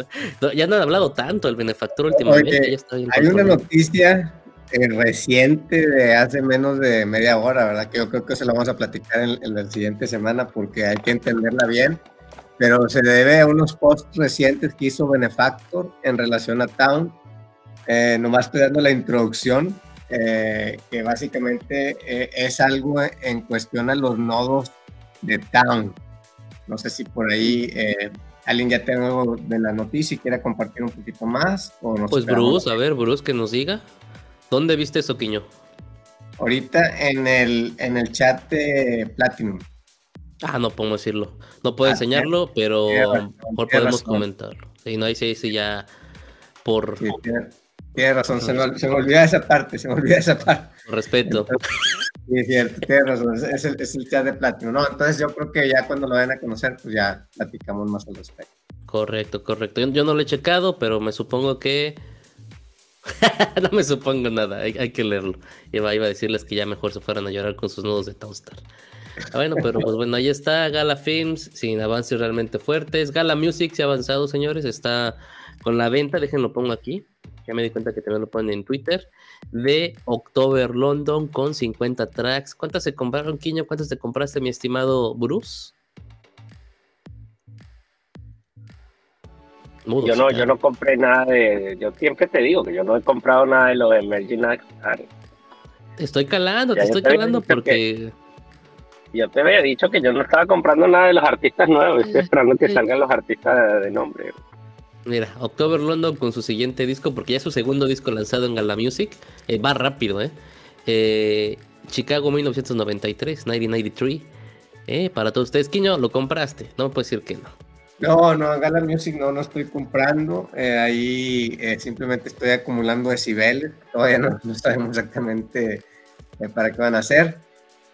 ya no han hablado tanto el benefactor últimamente. hay una noticia eh, reciente de hace menos de media hora, ¿verdad? Que yo creo que se la vamos a platicar en, la siguiente semana porque hay que entenderla bien. Pero se debe a unos posts recientes que hizo Benefactor en relación a Town. Eh, nomás estoy dando la introducción, eh, que básicamente es algo en cuestión a los nodos de Town. No sé si por ahí alguien ya tengo de la noticia y quiere compartir un poquito más. O pues Bruce, a ver, Bruce, que nos diga. ¿Dónde viste eso, Quiño? Ahorita en el, en el chat de Platinum. Ah, no podemos decirlo. No puedo ah, enseñarlo, pero mejor podemos comentarlo. Sí, no, ahí sí, sí, ya por... tiene, razón, se me, se me, olvida esa parte, se me olvida esa parte. respeto. Sí, es cierto, tiene razón, es el, es el chat de Platinum. No, entonces yo creo que ya cuando lo vayan a conocer, pues ya platicamos más al respecto. Correcto, correcto. yo no lo he checado, pero me supongo que no me supongo nada, hay, que leerlo. Iba, iba, a decirles que ya mejor se fueran a llorar con sus nudos de Toaster. Ah, bueno, pero pues bueno, ahí está Gala Films, sin avances realmente fuertes. Gala Music se ha avanzado, señores, está con la venta, déjenlo pongo aquí. Ya me di cuenta que también lo ponen en Twitter. De October London con 50 tracks. ¿Cuántas se compraron, Quiño? ¿Cuántas te compraste, mi estimado Bruce? yo no, yo no compré nada de, yo siempre te digo que yo no he comprado nada de los Emerging Arts. Te estoy calando, te estoy calando porque... yo te había dicho que yo no estaba comprando nada de los artistas nuevos, estoy esperando que salgan los artistas de, nombre. Mira, October London con su siguiente disco, porque ya es su segundo disco lanzado en Gala Music, eh, va rápido, ¿eh? ¿eh? Chicago 1993, 1993. Eh, para todos ustedes, Quiño, lo compraste, no me puedes decir que no. No, no, Gala Music no, no estoy comprando. Eh, ahí eh, simplemente estoy acumulando decibeles. Todavía no, sabemos exactamente eh, para qué van a hacer.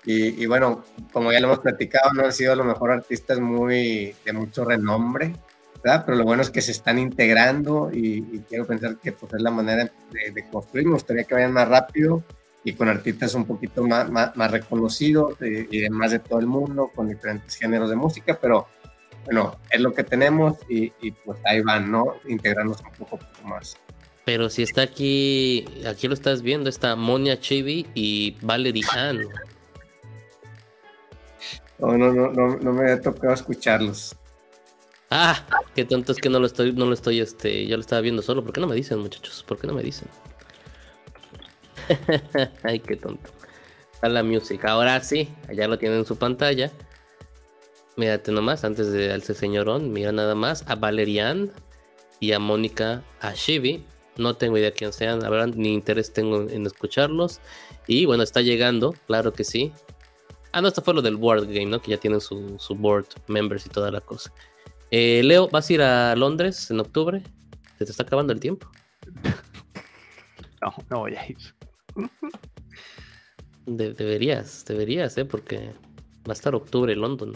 Y, bueno, como ya lo hemos platicado, no han sido a lo mejor artistas muy de mucho renombre, ¿verdad? Pero lo bueno es que se están integrando y, quiero pensar que pues, es la manera de, construir. Me gustaría que vayan más rápido y con artistas un poquito más, más, más reconocidos y demás de todo el mundo, con diferentes géneros de música, pero bueno, es lo que tenemos y, pues ahí van, ¿no? Integrarnos un poco, más. Pero si está aquí, aquí lo estás viendo, está Monia Chibi y Valerie Han. No, no, no, no, no me ha tocado escucharlos. Ah, qué tonto es que no lo estoy, no lo estoy, este, yo lo estaba viendo solo. ¿Por qué no me dicen, muchachos? ¿Por qué no me dicen? Ay, qué tonto. La music. Ahora sí, allá lo tienen en su pantalla. Mírate nomás, antes de alce señorón, mira nada más a Valerian y a Mónica Ashibi. No tengo idea quién sean, ni interés tengo en escucharlos. Y bueno, está llegando, claro que sí. Ah, no, esto fue lo del board game, ¿no? Que ya tienen su, board members y toda la cosa. Eh, Leo, ¿vas a ir a Londres en octubre? Se te está acabando el tiempo. No, no voy a ir. deberías, deberías, ¿eh? Porque Va a estar octubre en London.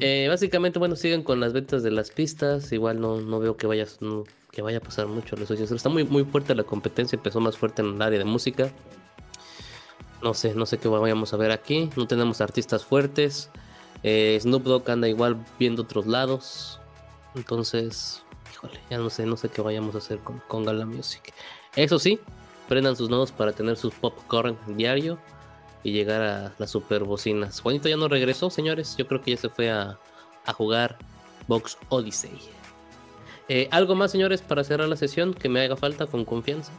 Eh, básicamente, bueno, siguen con las ventas de las pistas. Igual no, no veo que vaya, que vaya a pasar mucho. Está muy, muy fuerte la competencia. Empezó más fuerte en el área de música. No sé, no sé qué vayamos a ver aquí. No tenemos artistas fuertes. Eh, Snoop Dogg anda igual viendo otros lados. Entonces, híjole, ya no sé, no sé qué vayamos a hacer con, Gala Music. Eso sí, prendan sus nodos para tener sus popcorn diario y llegar a las super bocinas. Juanito ya no regresó, señores. Yo creo que ya se fue a, jugar Box Odyssey. Eh, ¿Algo más, señores, para cerrar la sesión que me haga falta con confianza?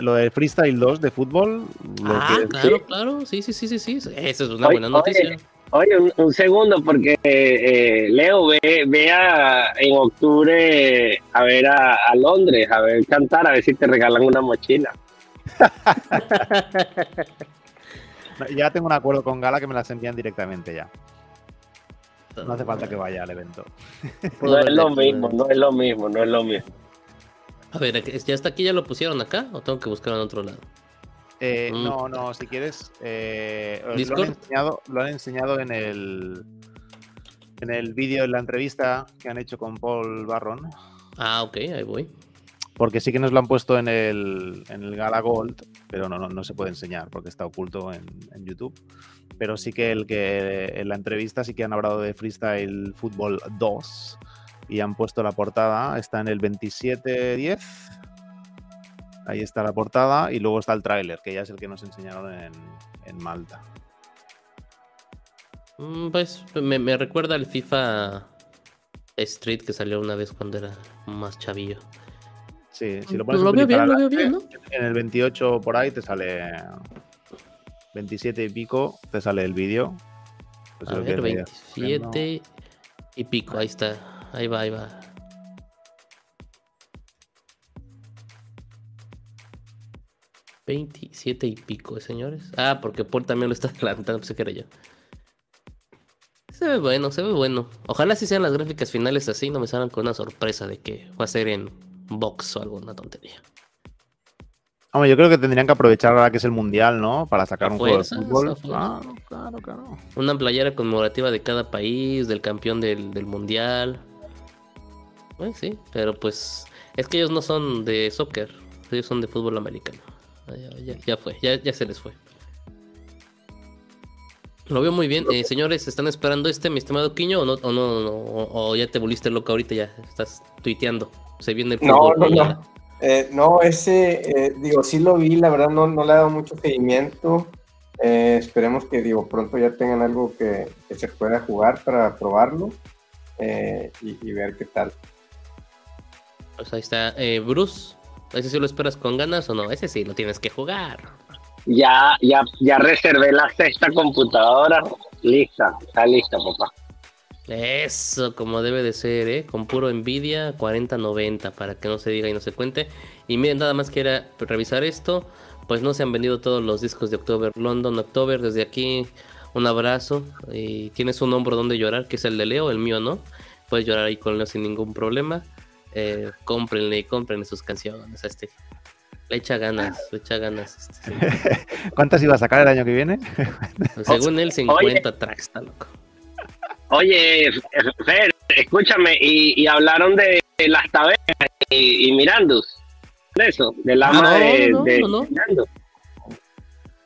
Lo de Freestyle 2 de fútbol. Ah, claro, claro. Sí, sí, sí, sí, sí. Esa es una buena noticia. Oye, un, segundo, porque eh, Leo ve, vea en octubre a ver a, a Londres, a ver cantar, a ver si te regalan una mochila. ya tengo un acuerdo con Gala que me las envían directamente ya. No hace falta que vaya al evento. No es lo mismo, no es lo mismo, no es lo mismo. A ver, ¿ya está aquí ya lo pusieron acá o tengo que buscar en otro lado? Eh, mm. No, no, si quieres. Eh, lo, han enseñado, lo han enseñado en el en el vídeo de la entrevista que han hecho con Paul Barron. Ah, ok, ahí voy. Porque sí que nos lo han puesto en el, en el Gala Gold, pero no, no, no se puede enseñar porque está oculto en, en YouTube. Pero sí que el que en la entrevista sí que han hablado de Freestyle Football 2 y han puesto la portada. Está en el 2710. Ahí está la portada y luego está el tráiler, que ya es el que nos enseñaron en, en Malta. Mm, Pues me, me recuerda al FIFA Street que salió una vez cuando era más chavillo. Sí, si lo pones Lo veo pelín bien, para lo veo adelante, bien, ¿no? En el 28 por ahí te sale 27 y pico, te sale el vídeo. Es A ver, me- 27 y pico, ahí está. Ahí va, ahí va. Veintisiete y pico, señores. Ah, porque Paul también lo está adelantando, pensé que era yo. Se ve bueno, se ve bueno. Ojalá si sean las gráficas finales así, no me salgan con una sorpresa de que va a ser en box o alguna tontería. Hombre, yo creo que tendrían que aprovechar ahora que es el mundial, ¿no? Para sacar un juego de fútbol. Claro, claro, claro. Una playera conmemorativa de cada país, del campeón del, del mundial. Pues sí, pero pues es que ellos no son de soccer, ellos son de fútbol americano. Ah, Ya, ya- ya fue, ya, ya se les fue. Lo veo muy bien. Eh, señores, ¿están esperando este, mi estimado Quiño? ¿O no, o, no, no, o, o ya te volviste loco ahorita? Ya estás tuiteando. Se viene el No, fútbol. no, ya. no. Eh, no, ese, eh, digo, sí lo vi, la verdad no, no le he dado mucho seguimiento. Eh, esperemos que, digo, pronto ya tengan algo que, que se pueda jugar para probarlo eh, y, y ver qué tal. Pues ahí está. Eh, Bruce, ¿ese sí lo esperas con ganas o no? Ese sí lo tienes que jugar. Ya, ya, ya reservé la sexta computadora. Lista, está lista, papá. Eso, como debe de ser, ¿eh? Con puro Nvidia 4090 para que no se diga y no se cuente. Y miren, nada más quiera revisar esto. Pues no se han vendido todos los discos de October, London October. Desde aquí, un abrazo. Y tienes un hombro donde llorar, que es el de Leo, el mío no. Puedes llorar ahí con Leo sin ningún problema. Eh, cómprenle, cómprenle sus canciones a este. Le echa ganas, le echa ganas. Este. ¿Cuántas iba a sacar el año que viene? Según él, 50 tracks, está loco. Oye, Fer, escúchame, y, y hablaron de las tabernas y, y Mirandus. De eso, del ama Ah, no, de, no, de no, no. Mirandus.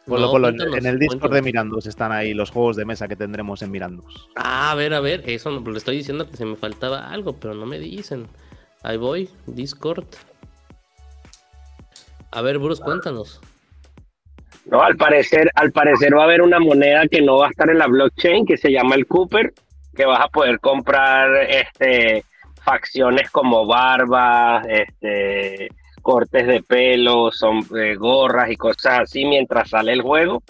Ponlo, No, ponlo en- cuéntanos, en el Discord de. Mirandus están ahí los juegos de mesa que tendremos en Mirandus. Ah, a ver, a ver, eso no, le estoy diciendo que se me faltaba algo, pero no me dicen. Ahí voy, Discord. A ver, Bruce, cuéntanos. No, al parecer, al parecer va a haber una moneda que no va a estar en la blockchain, que se llama el Cooper, que vas a poder comprar este facciones como barbas, este cortes de pelo, son eh, gorras y cosas así mientras sale el juego.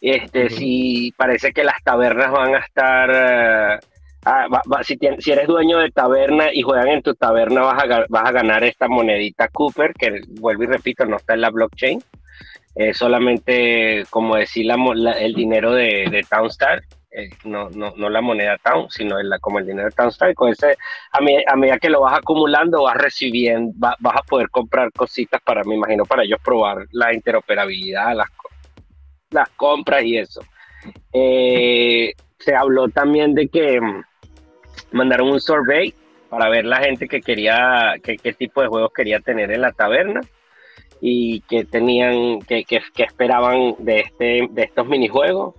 Este, Ujú. si parece que las tabernas van a estar eh, ah, si, eres dueño de taberna y juegan en tu taberna vas a, vas ganar esta monedita Cooper, que vuelvo y repito, no está en la blockchain eh, solamente como decir el dinero de, de Townstar, eh, no, no, no la moneda Town, sino el- como el dinero de Townstar. Con ese, a, me- a medida que lo vas acumulando, vas recibiendo, va- vas a poder comprar cositas para, me imagino, para ellos probar la interoperabilidad, las compras y eso. Eh, se habló también de que mm, mandaron un survey para ver la gente que quería, que, qué tipo de juegos quería tener en la taberna y que tenían, que, que, que esperaban de, este, de estos minijuegos.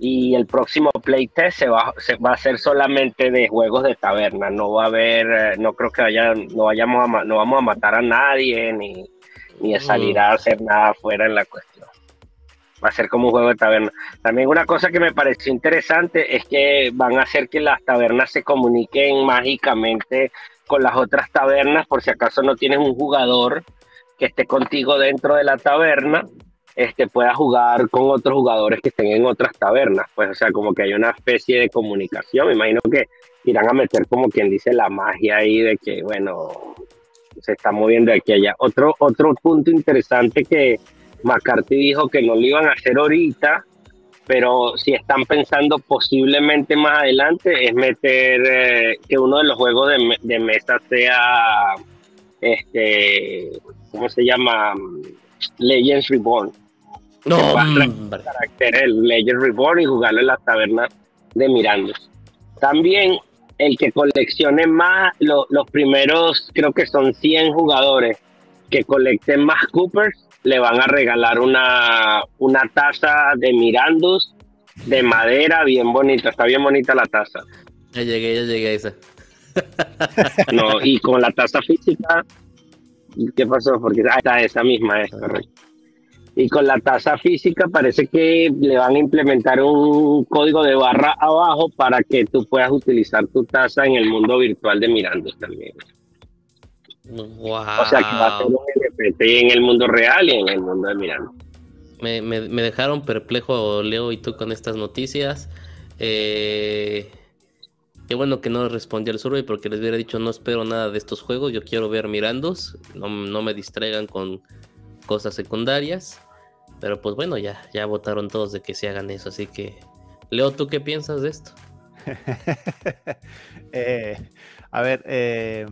Y el próximo playtest se va, se va a hacer solamente de juegos de taberna. No va a haber, eh, no creo que haya, no vayamos a, no vamos a matar a nadie ni, ni a salir a hacer nada fuera en la cuestión. Va a ser como un juego de taberna. También una cosa que me pareció interesante es que van a hacer que las tabernas se comuniquen mágicamente con las otras tabernas por si acaso no tienes un jugador que esté contigo dentro de la taberna, este, pueda jugar con otros jugadores que estén en otras tabernas. Pues, o sea, como que hay una especie de comunicación. Me imagino que irán a meter como quien dice la magia ahí de que, bueno, se está moviendo de aquí a allá. Otro, otro punto interesante que McCarthy dijo que no lo iban a hacer ahorita, pero si están pensando posiblemente más adelante es meter eh, que uno de los juegos de, me- de mesa sea este ¿cómo se llama? Legends Reborn. No. Carácter el Legends Reborn y jugarlo en la taberna de Mirandos. También el que coleccione más, los primeros, creo que son 100 jugadores que colecten más Coopers, le van a regalar una, una taza de Mirandus de madera bien bonita. Está bien bonita la taza. Ya llegué, ya llegué a esa. No, y con la taza física, ¿qué pasó? Porque ah, está esa misma, es correcto. Y con la tasa física parece que le van a implementar un código de barra abajo para que tú puedas utilizar tu tasa en el mundo virtual de Mirandos también. O sea que va a ser un NFT en el mundo real y en el mundo de Miranda. Me, dejaron perplejo Leo y tú con estas noticias. Eh, qué bueno que no respondí al survey porque les hubiera dicho no espero nada de estos juegos. Yo quiero ver Mirandos. No, no me distraigan con cosas secundarias. Pero pues bueno, ya, ya votaron todos de que se hagan eso. Así que, Leo, ¿tú qué piensas de esto? Eh, a ver, eh,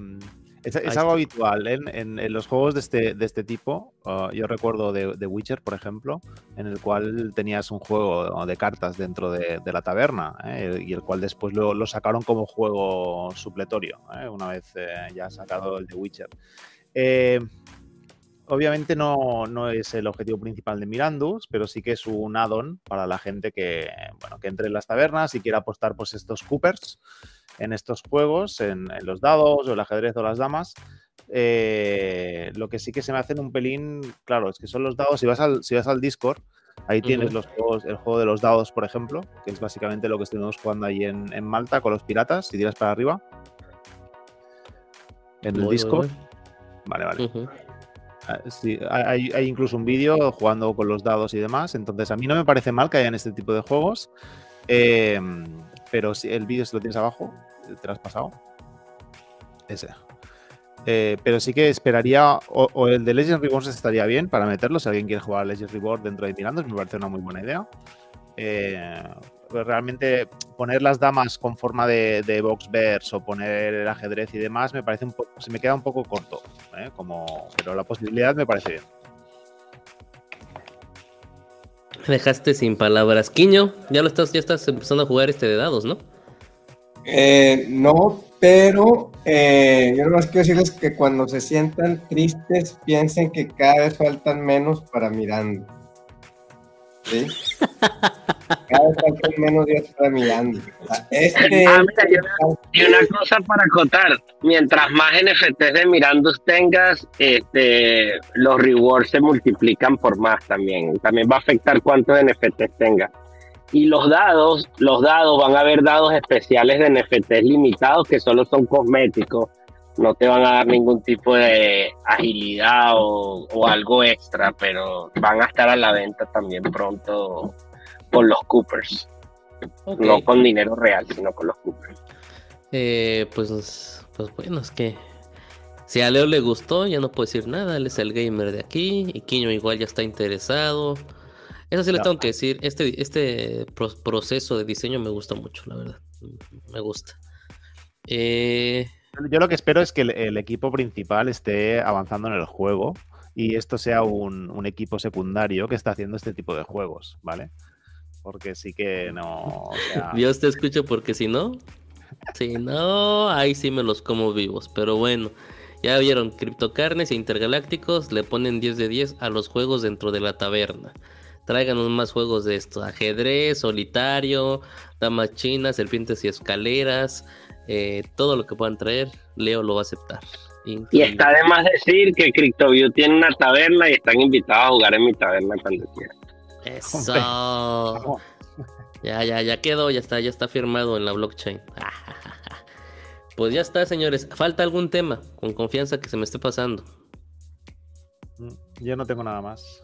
es, algo habitual en, los juegos de este, de este tipo. Ah, yo recuerdo de, Witcher, por ejemplo, en el cual tenías un juego de cartas dentro de, la taberna ¿eh? y el cual después lo, sacaron como juego supletorio, ¿eh? una vez eh, ya sacado el de Witcher. obviamente no, no, es el objetivo principal de Mirandus, pero sí que es un add-on para la gente que, bueno, que entre en las tabernas y quiera apostar pues estos Coopers en estos juegos, en, los dados o el ajedrez o las damas. Eh, lo que sí que se me hacen un pelín, claro, es que son los dados. Si vas al, si vas al Discord, ahí tienes los juegos, el juego de los dados, por ejemplo, que es básicamente lo que estuvimos jugando ahí en, Malta con los piratas, si tiras para arriba. En el Discord. Vale, vale. Ah, hay, hay, incluso un vídeo jugando con los dados y demás. Entonces, a mí no me parece mal que hayan este tipo de juegos. Eh, pero si el vídeo si lo tienes abajo, te lo has pasado. Ese. Eh, pero sí que esperaría, o, el de Legends Reborn estaría bien para meterlo, si alguien quiere jugar a Legends Reborn dentro de Mirandos, me parece una muy buena idea. Eh, pues realmente poner las damas con forma de, de boxverse o poner el ajedrez y demás me parece un poco, se me queda un poco corto, ¿eh? Como, pero la posibilidad me parece bien. Dejaste sin palabras. Quiño, ya lo estás, ya estás empezando a jugar este de dados, ¿no? Eh, no, pero eh, yo lo más quiero decirles que cuando se sientan tristes, piensen que cada vez faltan menos para Miranda. ¿Sí? Cada vez menos días para Miranda. Este ah, y, una, cosa para acotar: mientras más NFTs de Mirandos tengas, este, los rewards se multiplican por más también. También va a afectar cuántos NFTs tengas. Y los dados, los dados, van a haber dados especiales de NFTs limitados que solo son cosméticos. No te van a dar ningún tipo de agilidad o, algo extra, pero van a estar a la venta también pronto con los Coopers. No con dinero real, sino con los Coopers. Eh, pues, pues bueno, es que si a Leo le gustó, ya no puedo decir nada. Él es el gamer de aquí. Y Quiño igual ya está interesado. Eso sí le tengo que decir, este, este proceso de diseño me gusta mucho, la verdad. Me gusta. Eh, Yo lo que espero es que el, equipo principal esté avanzando en el juego y esto sea un, equipo secundario que está haciendo este tipo de juegos, ¿vale? Porque sí que no... Dios te escucho porque si no, si no, ahí sí me los como vivos, pero bueno. Ya vieron, Criptocarnes e Intergalácticos le ponen 10 de 10 a los juegos dentro de la taberna. Tráiganos más juegos de esto. Ajedrez, solitario, damas chinas, serpientes y escaleras. Eh, todo lo que puedan traer, Leo lo va a aceptar. Y está de más decir que CryptoView tiene una taberna y están invitados a jugar en mi taberna cuando quieran. Eso. ya, ya, ya quedó, ya está, ya está firmado en la blockchain. pues ya está, señores. ¿Falta algún tema? Con confianza que se me esté pasando. Mm, yo no tengo nada más.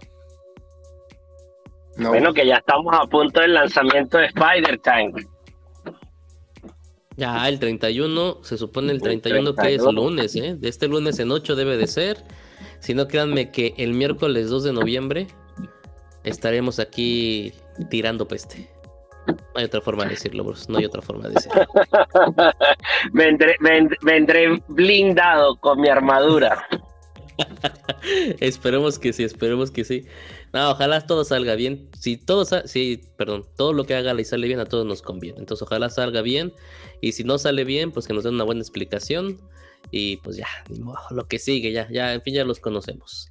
Bueno, que ya estamos a punto del lanzamiento de Spider Tank. Ya, el 31, se supone el 31, que es lunes, ¿eh? De este lunes en 8 debe de ser. Si no, créanme que el miércoles 2 de noviembre estaremos aquí tirando peste. No hay otra forma de decirlo, bros. No hay otra forma de decirlo. vendré, vendré blindado con mi armadura. esperemos que sí, esperemos que sí. No, ojalá todo salga bien. Si todo sí, perdón, todo lo que haga y sale bien a todos nos conviene. Entonces, ojalá salga bien. Y si no sale bien, pues que nos den una buena explicación. Y pues ya, lo que sigue, ya, ya, en fin, ya los conocemos.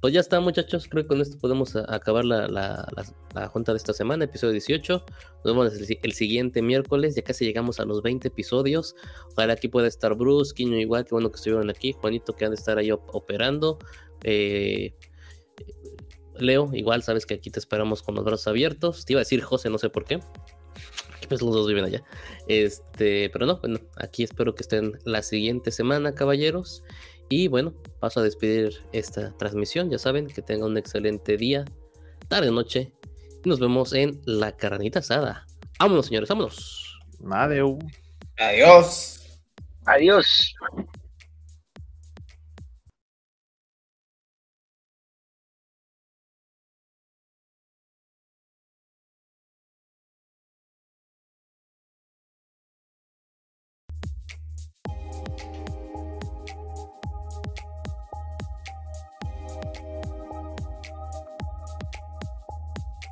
Pues ya está, muchachos. Creo que con esto podemos acabar la, la, junta de esta semana, episodio 18. Nos vemos el, siguiente miércoles. Ya casi llegamos a los 20 episodios. Ojalá aquí pueda estar Bruce, Quiño igual, que bueno que estuvieron aquí. Juanito que han de estar ahí operando. Eh, Leo, igual sabes que aquí te esperamos con los brazos abiertos. Te iba a decir José, no sé por qué. Pues los dos viven allá. Este, pero no, bueno, aquí espero que estén la siguiente semana, caballeros. Y bueno, paso a despedir esta transmisión. Ya saben, que tengan un excelente día, tarde, noche. Y nos vemos en la carnita asada. Vámonos, señores, vámonos. Adiós. Adiós. Adiós.